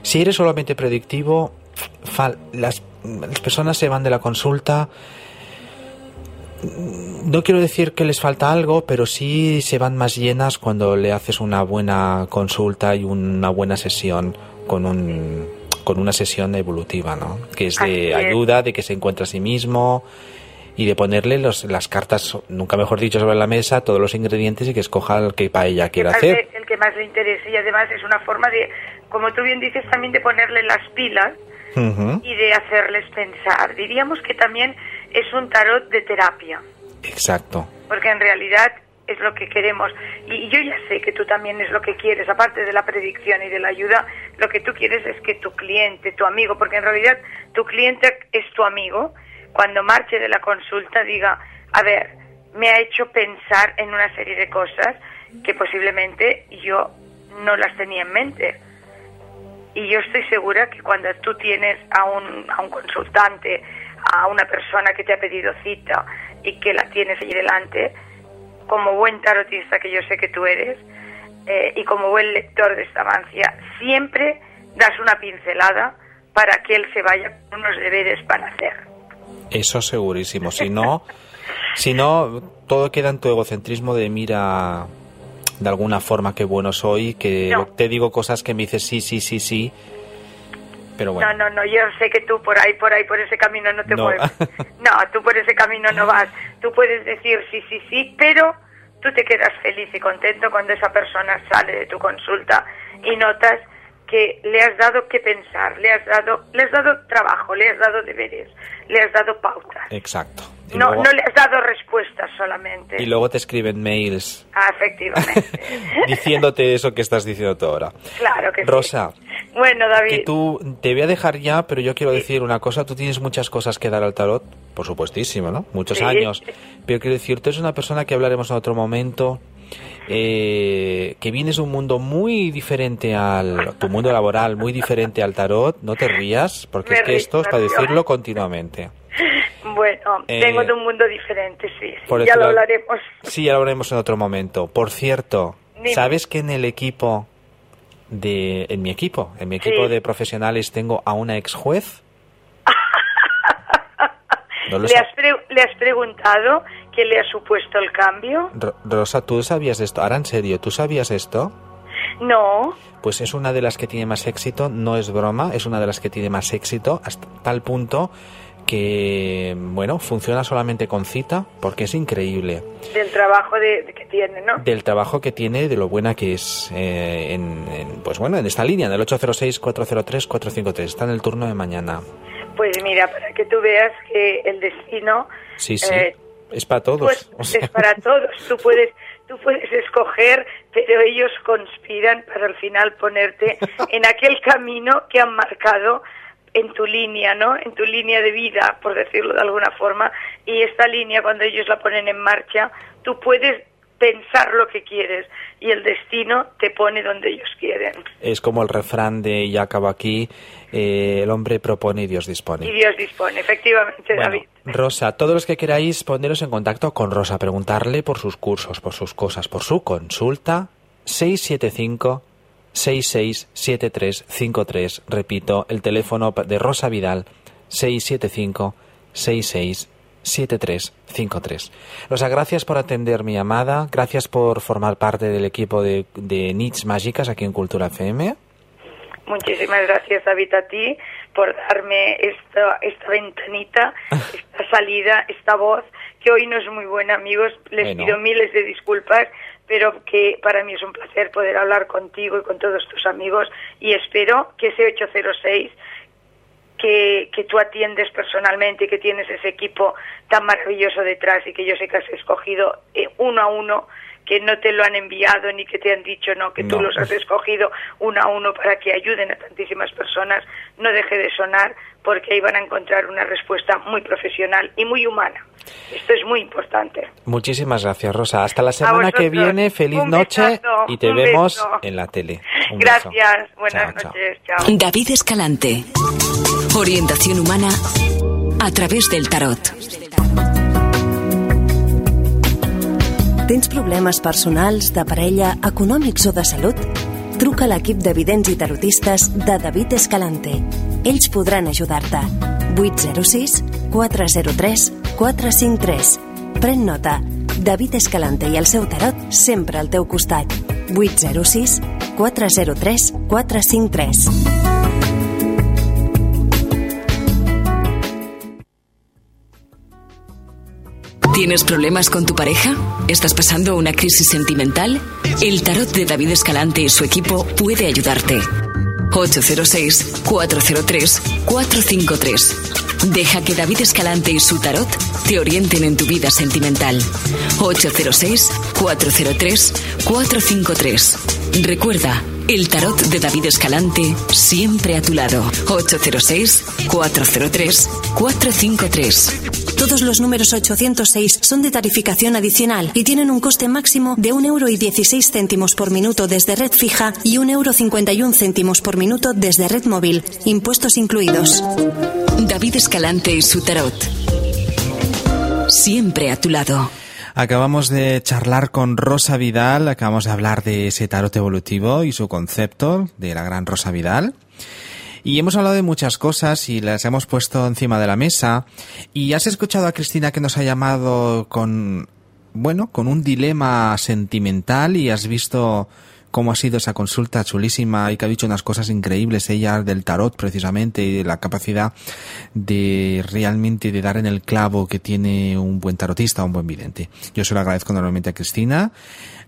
Si eres solamente predictivo, fal- las, las personas se van de la consulta. No quiero decir que les falta algo, pero sí se van más llenas cuando le haces una buena consulta y una buena sesión con un con una sesión evolutiva, ¿no? Que es de ayuda, de que se encuentre a sí mismo y de ponerle los, las cartas, nunca mejor dicho, sobre la mesa, todos los ingredientes y que escoja el que para ella quiera hacer. el que más le interese y además es una forma de, como tú bien dices, también de ponerle las pilas y de hacerles pensar. Diríamos que también es un tarot de terapia, Exacto. porque en realidad es lo que queremos. Y yo ya sé que tú también es lo que quieres, aparte de la predicción y de la ayuda, lo que tú quieres es que tu cliente, tu amigo, porque en realidad tu cliente es tu amigo, cuando marche de la consulta diga, a ver, me ha hecho pensar en una serie de cosas que posiblemente yo no las tenía en mente. Y yo estoy segura que cuando tú tienes a un, a un consultante, a una persona que te ha pedido cita y que la tienes allí delante, como buen tarotista que yo sé que tú eres, eh, y como buen lector de esta mancia, siempre das una pincelada para que él se vaya con unos deberes para hacer. Eso segurísimo. Si no, si no, todo queda en tu egocentrismo de mira de alguna forma qué bueno soy, que te digo cosas que me dices sí, sí, sí, sí. Pero bueno. No, no, no, yo sé que tú por ahí, por ahí, por ese camino no te mueves. No, tú por ese camino no vas. Tú puedes decir sí, sí, sí, pero tú te quedas feliz y contento cuando esa persona sale de tu consulta y notas que le has dado que pensar, le has dado, le has dado trabajo, le has dado deberes, le has dado pautas. Exacto. no, no le has dado respuestas solamente. Y luego te escriben mails. Ah, efectivamente. diciéndote eso que estás diciendo tú ahora. Claro que Rosa. Bueno, David. Que tú, te voy a dejar ya, pero yo quiero decir una cosa. Tú tienes muchas cosas que dar al tarot, por supuestísimo, ¿no? Muchos años. Pero quiero decir, tú eres una persona que hablaremos en otro momento eh, que vienes de un mundo muy diferente al tu mundo laboral, muy diferente al tarot, no te rías, porque es que esto es para decirlo continuamente. Bueno, vengo de un mundo diferente, sí, ya lo hablaremos. Sí, ya lo hablaremos en otro momento. Por cierto, ¿sabes que en el equipo de en mi equipo, en mi equipo de profesionales tengo a una ex juez? ¿Le, has ¿Le has preguntado qué le ha supuesto el cambio? Rosa, ¿tú sabías esto? Ahora en serio, ¿tú sabías esto? No. Pues es una de las que tiene más éxito, no es broma, es una de las que tiene más éxito, hasta tal punto que, bueno, funciona solamente con cita, porque es increíble. Del trabajo de, que tiene, ¿no? Del trabajo que tiene, de lo buena que es, eh, en, pues bueno, en esta línea, del 806-403-453, está en el turno de mañana. Pues mira, para que tú veas que el destino... Sí, sí. Eh, es para todos. Pues, es para todos. Tú puedes, tú puedes escoger, pero ellos conspiran para al final ponerte en aquel camino que han marcado en tu línea, ¿no? En tu línea de vida, por decirlo de alguna forma. Y esta línea, cuando ellos la ponen en marcha, tú puedes pensar lo que quieres y el destino te pone donde ellos quieren. Es como el refrán de y acabo aquí, eh, el hombre propone y Dios dispone. Y Dios dispone, efectivamente, David. Rosa, todos los que queráis poneros en contacto con Rosa, preguntarle por sus cursos, por sus cosas, por su consulta, 675 667353. Repito, el teléfono de Rosa Vidal, 675 66 7353. Rosa, gracias por atender mi llamada, gracias por formar parte del equipo de, de Mágicas aquí en Cultura FM. Muchísimas gracias, David, a ti por darme esta, esta ventanita, esta salida, esta voz, que hoy no es muy buena, amigos. Les pido miles de disculpas, pero que para mí es un placer poder hablar contigo y con todos tus amigos y espero que ese 806 que, que tú atiendes personalmente y que tienes ese equipo tan maravilloso detrás y que yo sé que has escogido eh, uno a uno que no te lo han enviado ni que te han dicho no, que tú los has escogido uno a uno para que ayuden a tantísimas personas, no deje de sonar porque ahí van a encontrar una respuesta muy profesional y muy humana. Esto es muy importante. Muchísimas gracias, Rosa. Hasta la semana que viene. Feliz noche y te vemos en la tele. gracias. Buenas noches. Chao. David Escalante. Orientación humana a través del tarot. Tens problemes personals, de parella, econòmics o de salut? Truca a l'equip de vidents i tarotistes de David Escalante. Ells podran ajudar-te. 806 403 453. Pren nota. David Escalante i el seu tarot sempre al teu costat. 806 403 453. ¿Tienes problemas con tu pareja? ¿Estás pasando una crisis sentimental? El tarot de David Escalante y su equipo puede ayudarte. 806-403-453. Deja que David Escalante y su tarot te orienten en tu vida sentimental. 806 806-403-453. Recuerda, el tarot de David Escalante siempre a tu lado. 806-403-453. Todos los números 806 son de tarificación adicional y tienen un coste máximo de 1,16 euro céntimos por minuto desde red fija y 1,51 euro céntimos por minuto desde red móvil, impuestos incluidos. David Escalante y su tarot. Siempre a tu lado. Acabamos de charlar con Rosa Vidal, acabamos de hablar de ese tarot evolutivo y su concepto de la gran Rosa Vidal. Y hemos hablado de muchas cosas y las hemos puesto encima de la mesa. Y has escuchado a Cristina que nos ha llamado con, bueno, con un dilema sentimental y has visto cómo ha sido esa consulta chulísima y que ha dicho unas cosas increíbles ella del tarot precisamente y de la capacidad de realmente de dar en el clavo que tiene un buen tarotista o un buen vidente. Yo se lo agradezco enormemente a Cristina.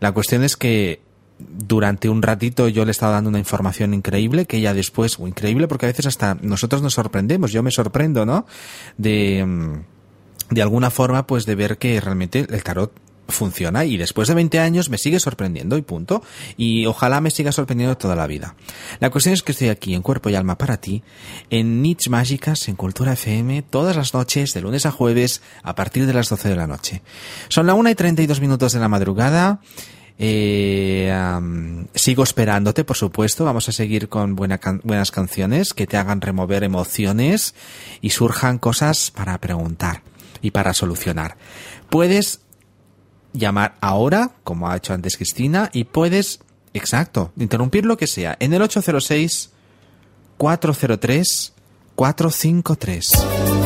La cuestión es que durante un ratito yo le he estado dando una información increíble que ella después, o increíble porque a veces hasta nosotros nos sorprendemos, yo me sorprendo, ¿no? De, mm, de alguna forma pues de ver que realmente el tarot funciona y después de 20 años me sigue sorprendiendo y punto. Y ojalá me siga sorprendiendo toda la vida. La cuestión es que estoy aquí en cuerpo y alma para ti, en Nits Mágicas, en Cultura FM, todas las noches, de lunes a jueves, a partir de las 12 de la noche. Son la 1 y 32 minutos de la madrugada. Eh, sigo esperándote, por supuesto. Vamos a seguir con buenas canciones que te hagan remover emociones y surjan cosas para preguntar y para solucionar. Puedes llamar ahora, como ha hecho antes Cristina, y puedes, exacto, interrumpir lo que sea, en el 806 403 453.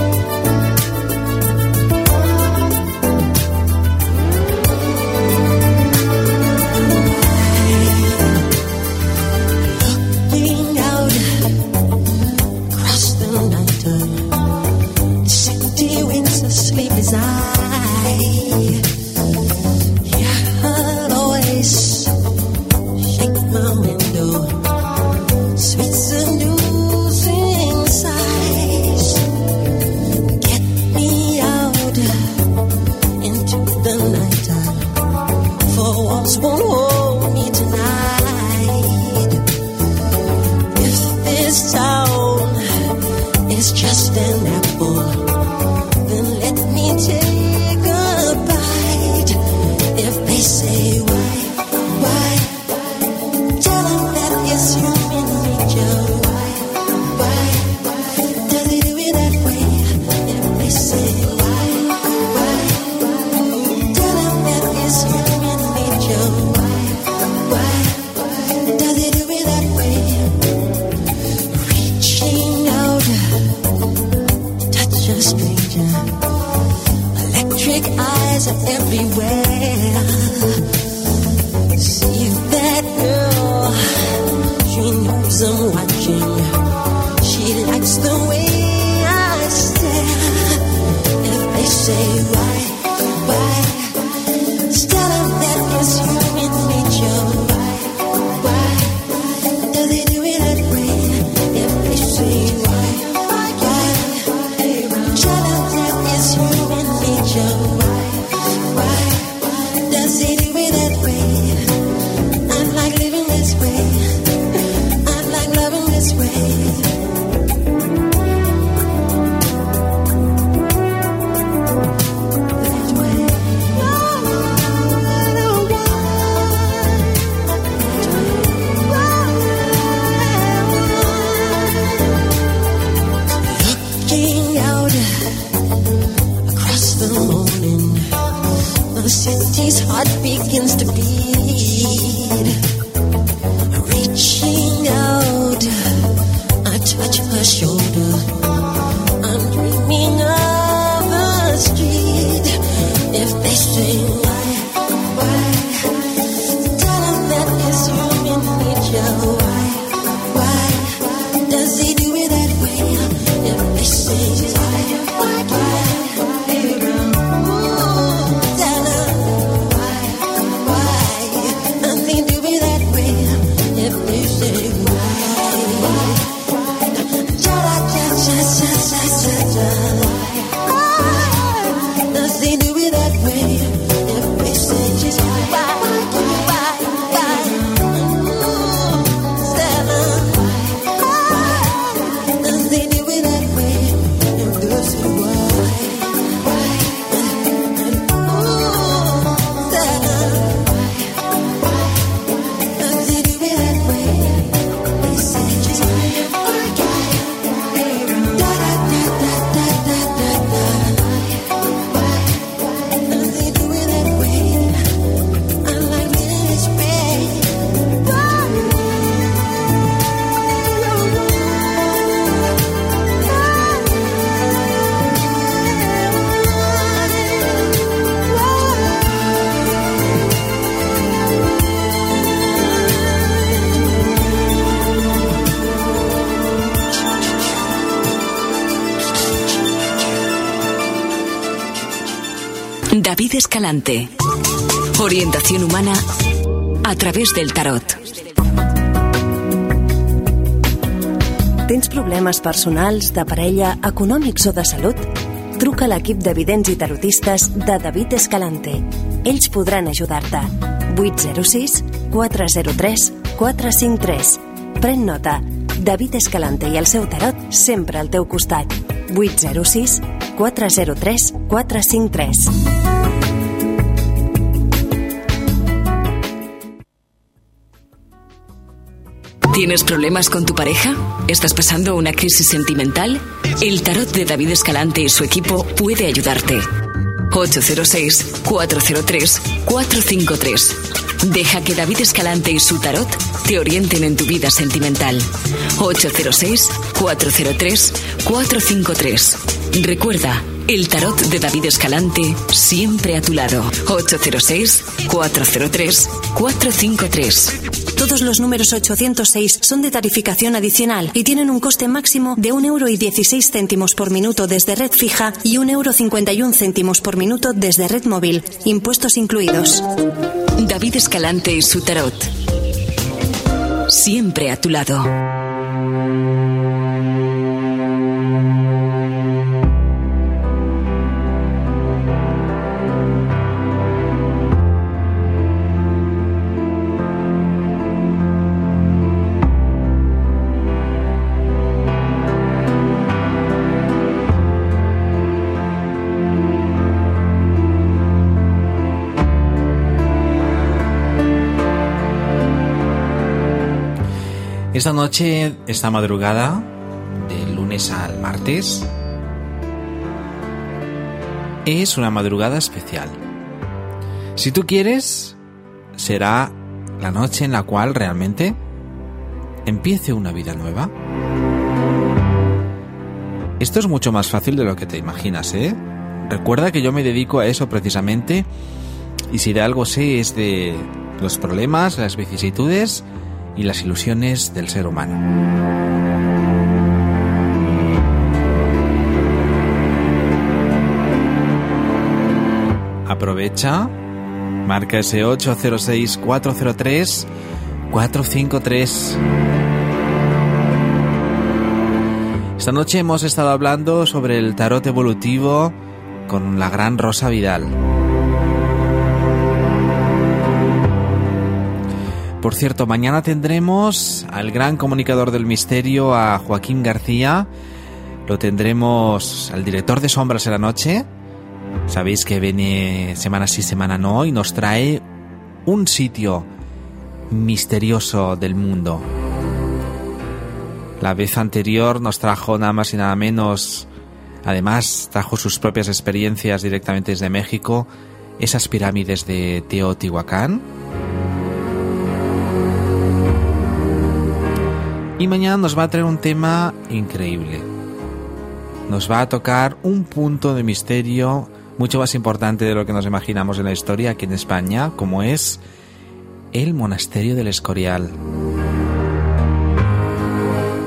big eyes are everywhere. See that girl? She knows I'm watching. She likes the way I stare. If they say Escalante. Orientación humana a través del tarot. Tens problemes personals, de parella, econòmics o de salut? Truca a l'equip de vidents i tarotistes de David Escalante. Ells podran ajudar-te. 806 403 453. Pren nota. David Escalante i el seu tarot sempre al teu costat. 806 403 453. ¿Tienes problemas con tu pareja? ¿Estás pasando una crisis sentimental? El tarot de David Escalante y su equipo puede ayudarte. 806-403-453. Deja que David Escalante y su tarot te orienten en tu vida sentimental. 806-403-453. Recuerda, el tarot de David Escalante siempre a tu lado. 806-403-453. Todos los números 806 son de tarificación adicional y tienen un coste máximo de 1,16 euro céntimos por minuto desde red fija y 1,51 euro céntimos por minuto desde red móvil, impuestos incluidos. David Escalante y su tarot. Siempre a tu lado. Esta noche, esta madrugada, del lunes al martes, es una madrugada especial. Si tú quieres, será la noche en la cual realmente empiece una vida nueva. Esto es mucho más fácil de lo que te imaginas, ¿eh? Recuerda que yo me dedico a eso precisamente y si de algo sé es de los problemas, las vicisitudes y las ilusiones del ser humano. Aprovecha, marca ese 806-403-453. Esta noche hemos estado hablando sobre el tarot evolutivo con la gran Rosa Vidal. Por cierto, mañana tendremos al gran comunicador del misterio, a Joaquín García. Lo tendremos al director de Sombras en la Noche. Sabéis que viene semana sí, semana no, y nos trae un sitio misterioso del mundo. La vez anterior nos trajo nada más y nada menos, además trajo sus propias experiencias directamente desde México, esas pirámides de Teotihuacán Y mañana nos va a traer un tema increíble. Nos va a tocar un punto de misterio mucho más importante de lo que nos imaginamos en la historia aquí en España, como es el monasterio del Escorial.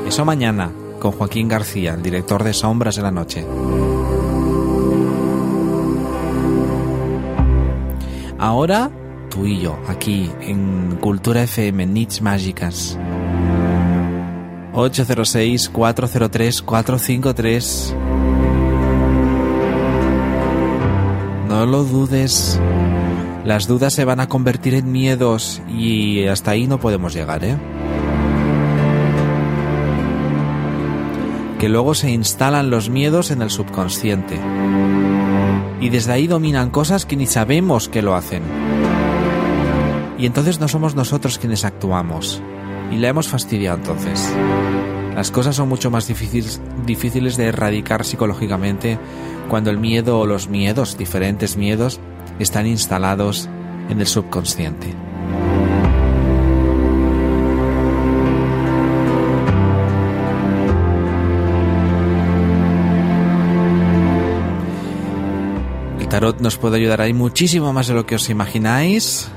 Eso mañana, con Joaquín García, el director de Sombras de la Noche. Ahora, tú y yo, aquí en Cultura FM, Nits Mágicas. 806-403-453. No lo dudes. Las dudas se van a convertir en miedos y hasta ahí no podemos llegar, ¿eh? Que luego se instalan los miedos en el subconsciente. Y desde ahí dominan cosas que ni sabemos que lo hacen. Y entonces no somos nosotros quienes actuamos y la hemos fastidiado entonces. Las cosas son mucho más difíciles, difíciles de erradicar psicológicamente cuando el miedo o los miedos, diferentes miedos, están instalados en el subconsciente. El tarot nos puede ayudar ahí muchísimo más de lo que os imagináis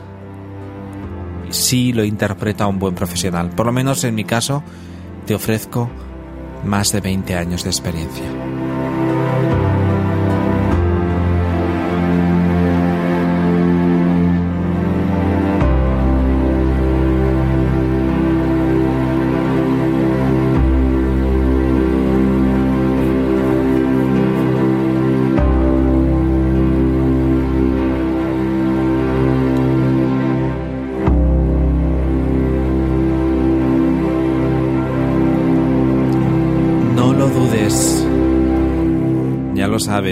si lo interpreta un buen profesional. Por lo menos en mi caso, te ofrezco más de 20 años de experiencia.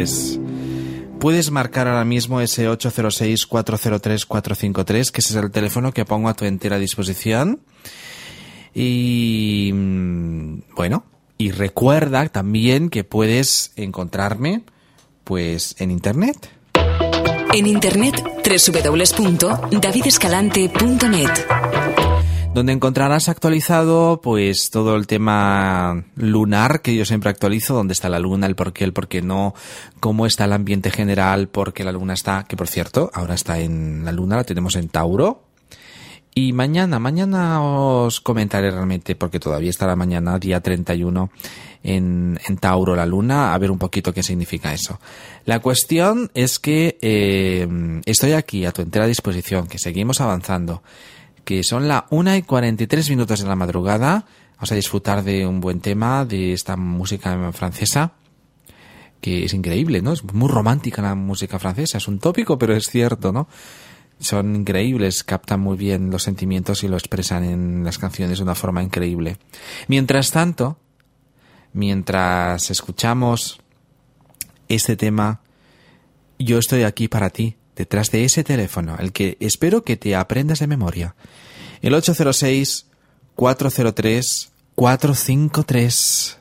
Sabes. Puedes marcar ahora mismo ese 806-403-453, que ese es el teléfono que pongo a tu entera disposición. Y mm, bueno, y recuerda también que puedes encontrarme pues en internet. En internet www.davidescalante.net donde encontrarás actualizado pues todo el tema lunar que yo siempre actualizo, dónde está la luna, el por qué, el por qué no, cómo está el ambiente general, porque la luna está, que por cierto, ahora está en la luna, la tenemos en Tauro. Y mañana, mañana os comentaré realmente, porque todavía estará mañana, día 31, en, en Tauro la luna, a ver un poquito qué significa eso. La cuestión es que eh, estoy aquí a tu entera disposición, que seguimos avanzando que son la 1 y 43 minutos de la madrugada. Vamos a disfrutar de un buen tema, de esta música francesa, que es increíble, ¿no? Es muy romántica la música francesa, es un tópico, pero es cierto, ¿no? Son increíbles, captan muy bien los sentimientos y lo expresan en las canciones de una forma increíble. Mientras tanto, mientras escuchamos este tema, yo estoy aquí para ti detrás de ese teléfono, el que espero que te aprendas de memoria. El 806 403 453.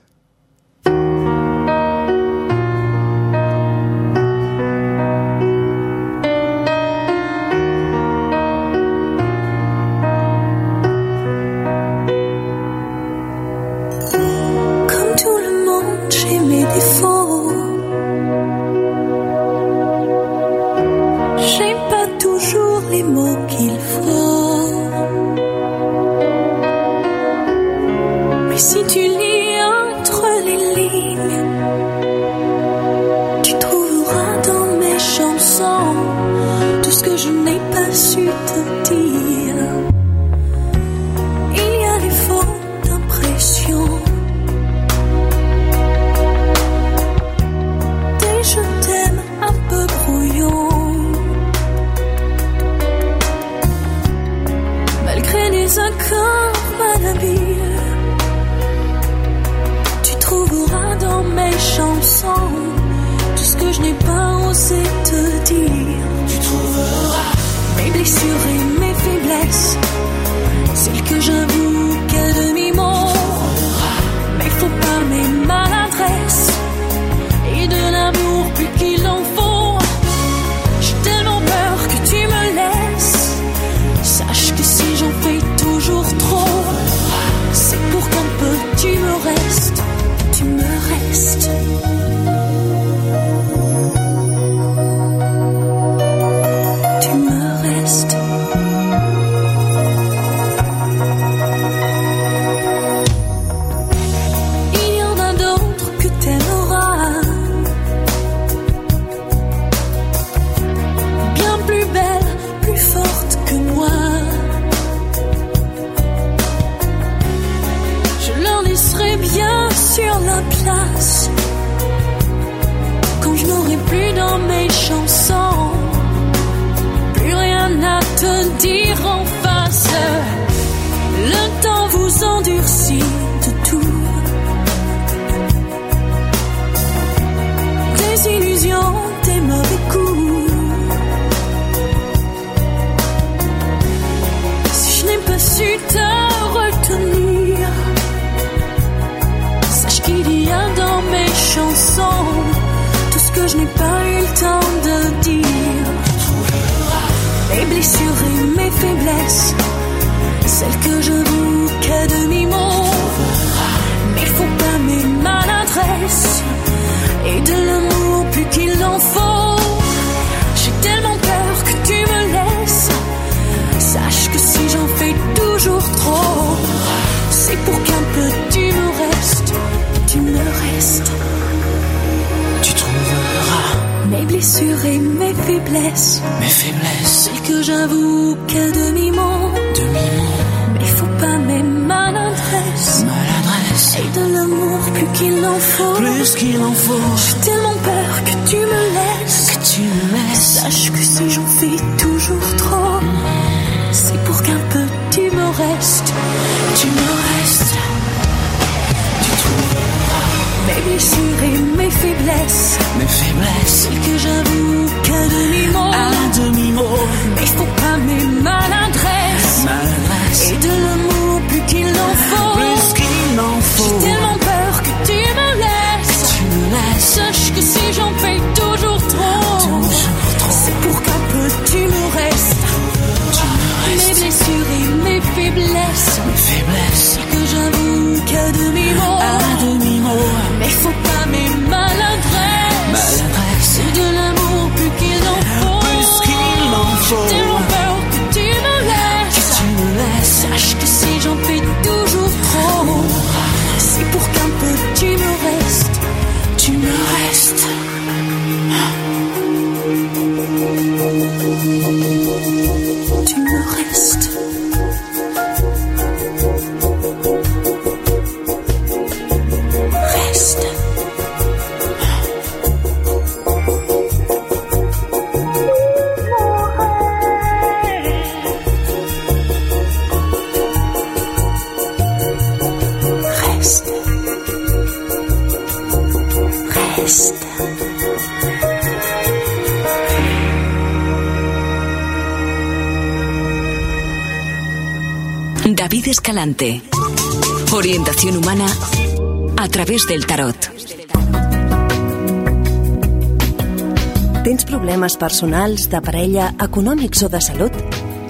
Personals, de parella, econòmics o de salut?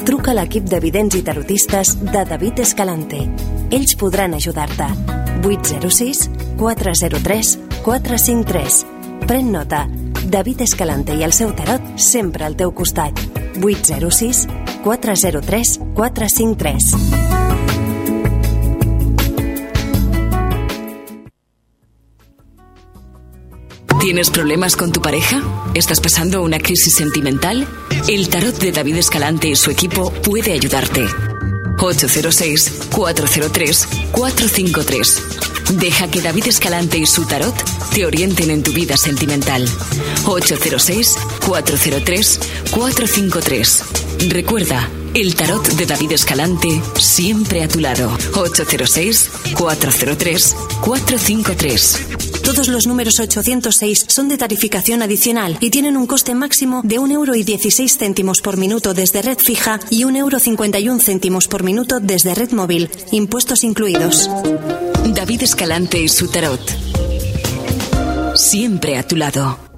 Truca a l'equip de vidents i tarotistes de David Escalante. Ells podran ajudar-te. 806 403 453. Pren nota. David Escalante i el seu tarot sempre al teu costat. 806 403 453. ¿Tienes problemas con tu pareja? ¿Estás pasando una crisis sentimental? El tarot de David Escalante y su equipo puede ayudarte. 806-403-453. Deja que David Escalante y su tarot te orienten en tu vida sentimental. 806-403-453. Recuerda, el tarot de David Escalante siempre a tu lado. 806-403-453. Todos los números 806 son de tarificación adicional y tienen un coste máximo de 1,16 euro céntimos por minuto desde red fija y 1,51 euro céntimos por minuto desde red móvil, impuestos incluidos. David Escalante y su tarot. Siempre a tu lado.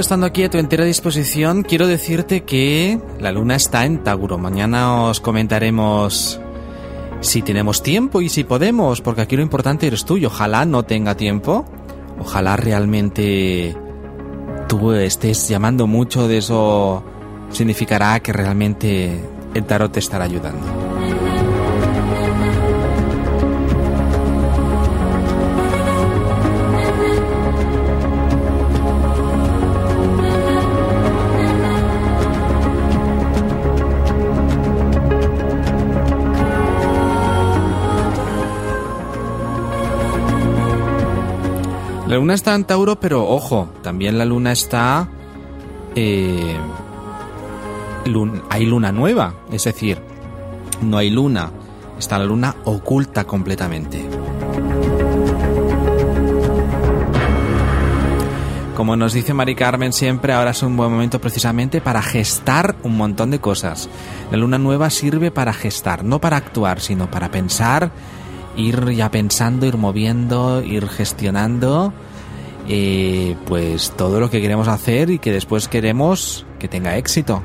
Estando aquí a tu entera disposición. Quiero decirte que la luna está en Tauro. Mañana os comentaremos si tenemos tiempo y si podemos, porque aquí lo importante eres tú y ojalá no tenga tiempo. Ojalá realmente tú estés llamando mucho de eso significará que realmente el tarot te estará ayudando. La luna está en Tauro, pero ojo, también la luna está... eh, hay luna nueva, es decir, no hay luna, está la luna oculta completamente. Como nos dice Mari Carmen siempre, ahora es un buen momento precisamente para gestar un montón de cosas. La luna nueva sirve para gestar, no para actuar, sino para pensar ir ya pensando, ir moviendo, ir gestionando eh, pues todo lo que queremos hacer y que después queremos que tenga éxito.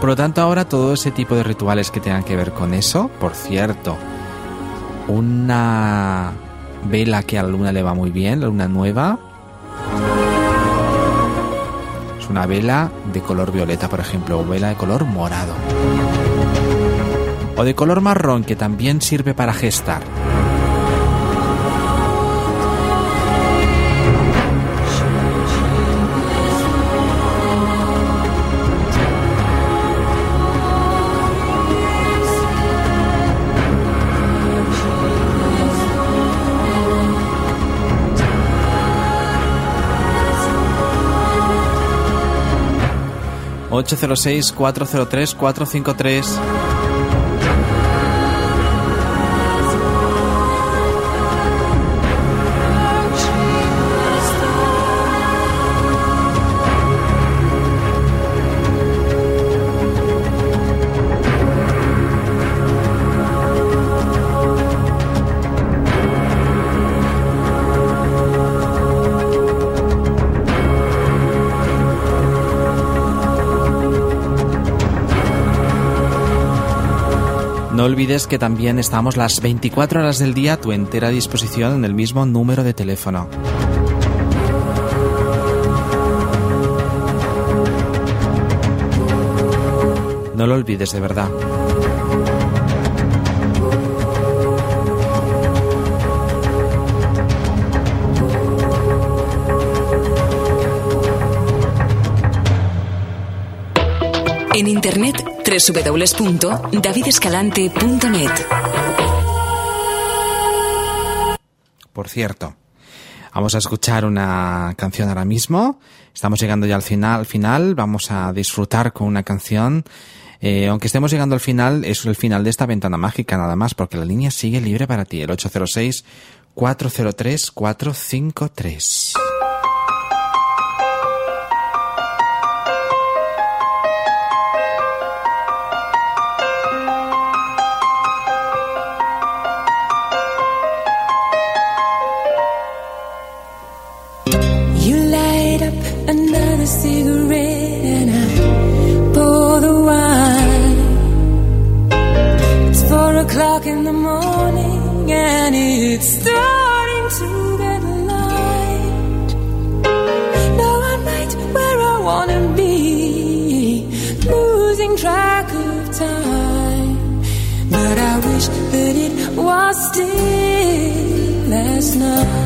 Por lo tanto, ahora todo ese tipo de rituales que tengan que ver con eso, por cierto, una vela que a la luna le va muy bien, la luna nueva, es una vela de color violeta, por ejemplo, o vela de color morado. O de color marrón, que también sirve para gestar. 806-403-453. No olvides que también estamos las 24 horas del día a tu entera disposición en el mismo número de teléfono. No lo olvides de verdad. En internet www.davidescalante.net. Por cierto, vamos a escuchar una canción ahora mismo. Estamos llegando ya al final, al final. Vamos a disfrutar con una canción. Eh, aunque estemos llegando al final, es el final de esta ventana mágica nada más, porque la línea sigue libre para ti, el 806 403 453. It's not.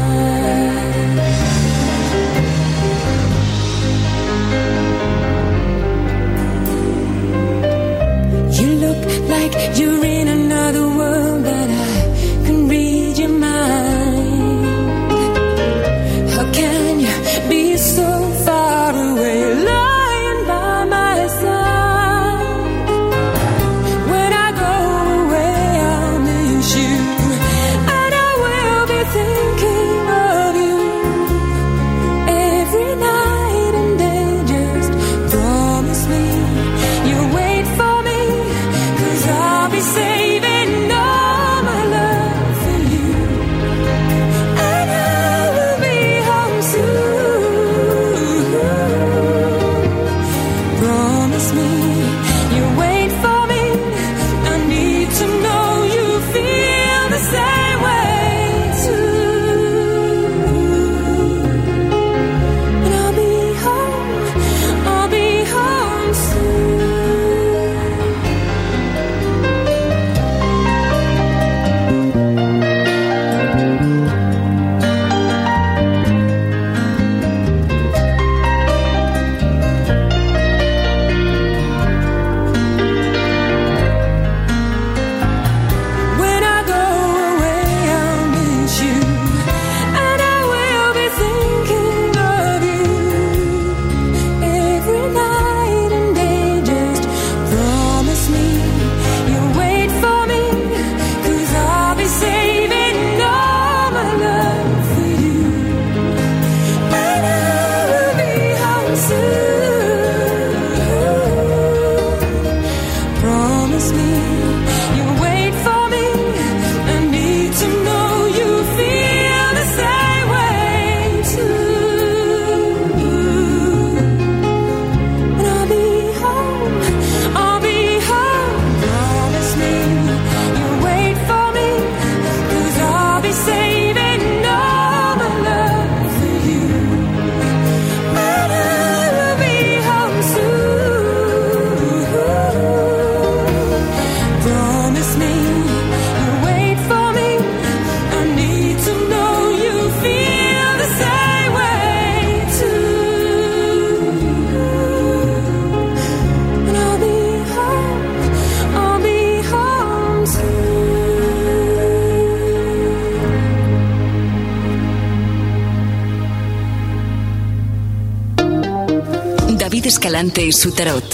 Escalante y su tarot.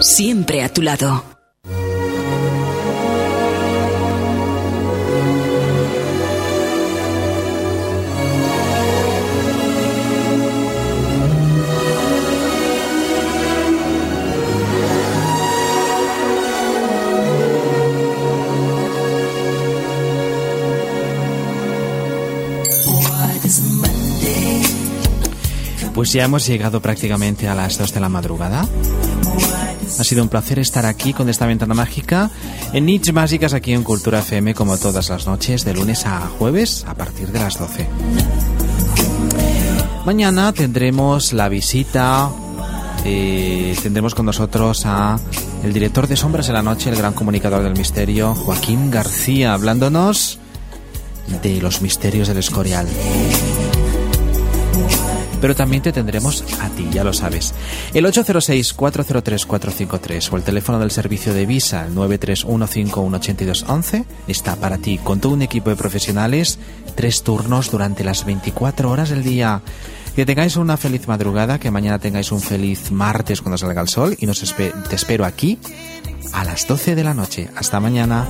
Siempre a tu lado. Pues ya hemos llegado prácticamente a las 2 de la madrugada. Ha sido un placer estar aquí con esta ventana mágica en Niche Básicas aquí en Cultura FM como todas las noches de lunes a jueves a partir de las 12. Mañana tendremos la visita, eh, tendremos con nosotros a el director de Sombras en la Noche, el gran comunicador del misterio, Joaquín García, hablándonos de los misterios del Escorial pero también te tendremos a ti, ya lo sabes. El 806-403-453 o el teléfono del servicio de Visa, el 931518211, está para ti con todo un equipo de profesionales, tres turnos durante las 24 horas del día. Que tengáis una feliz madrugada, que mañana tengáis un feliz martes cuando salga el sol y nos te espero aquí a las 12 de la noche. Hasta mañana.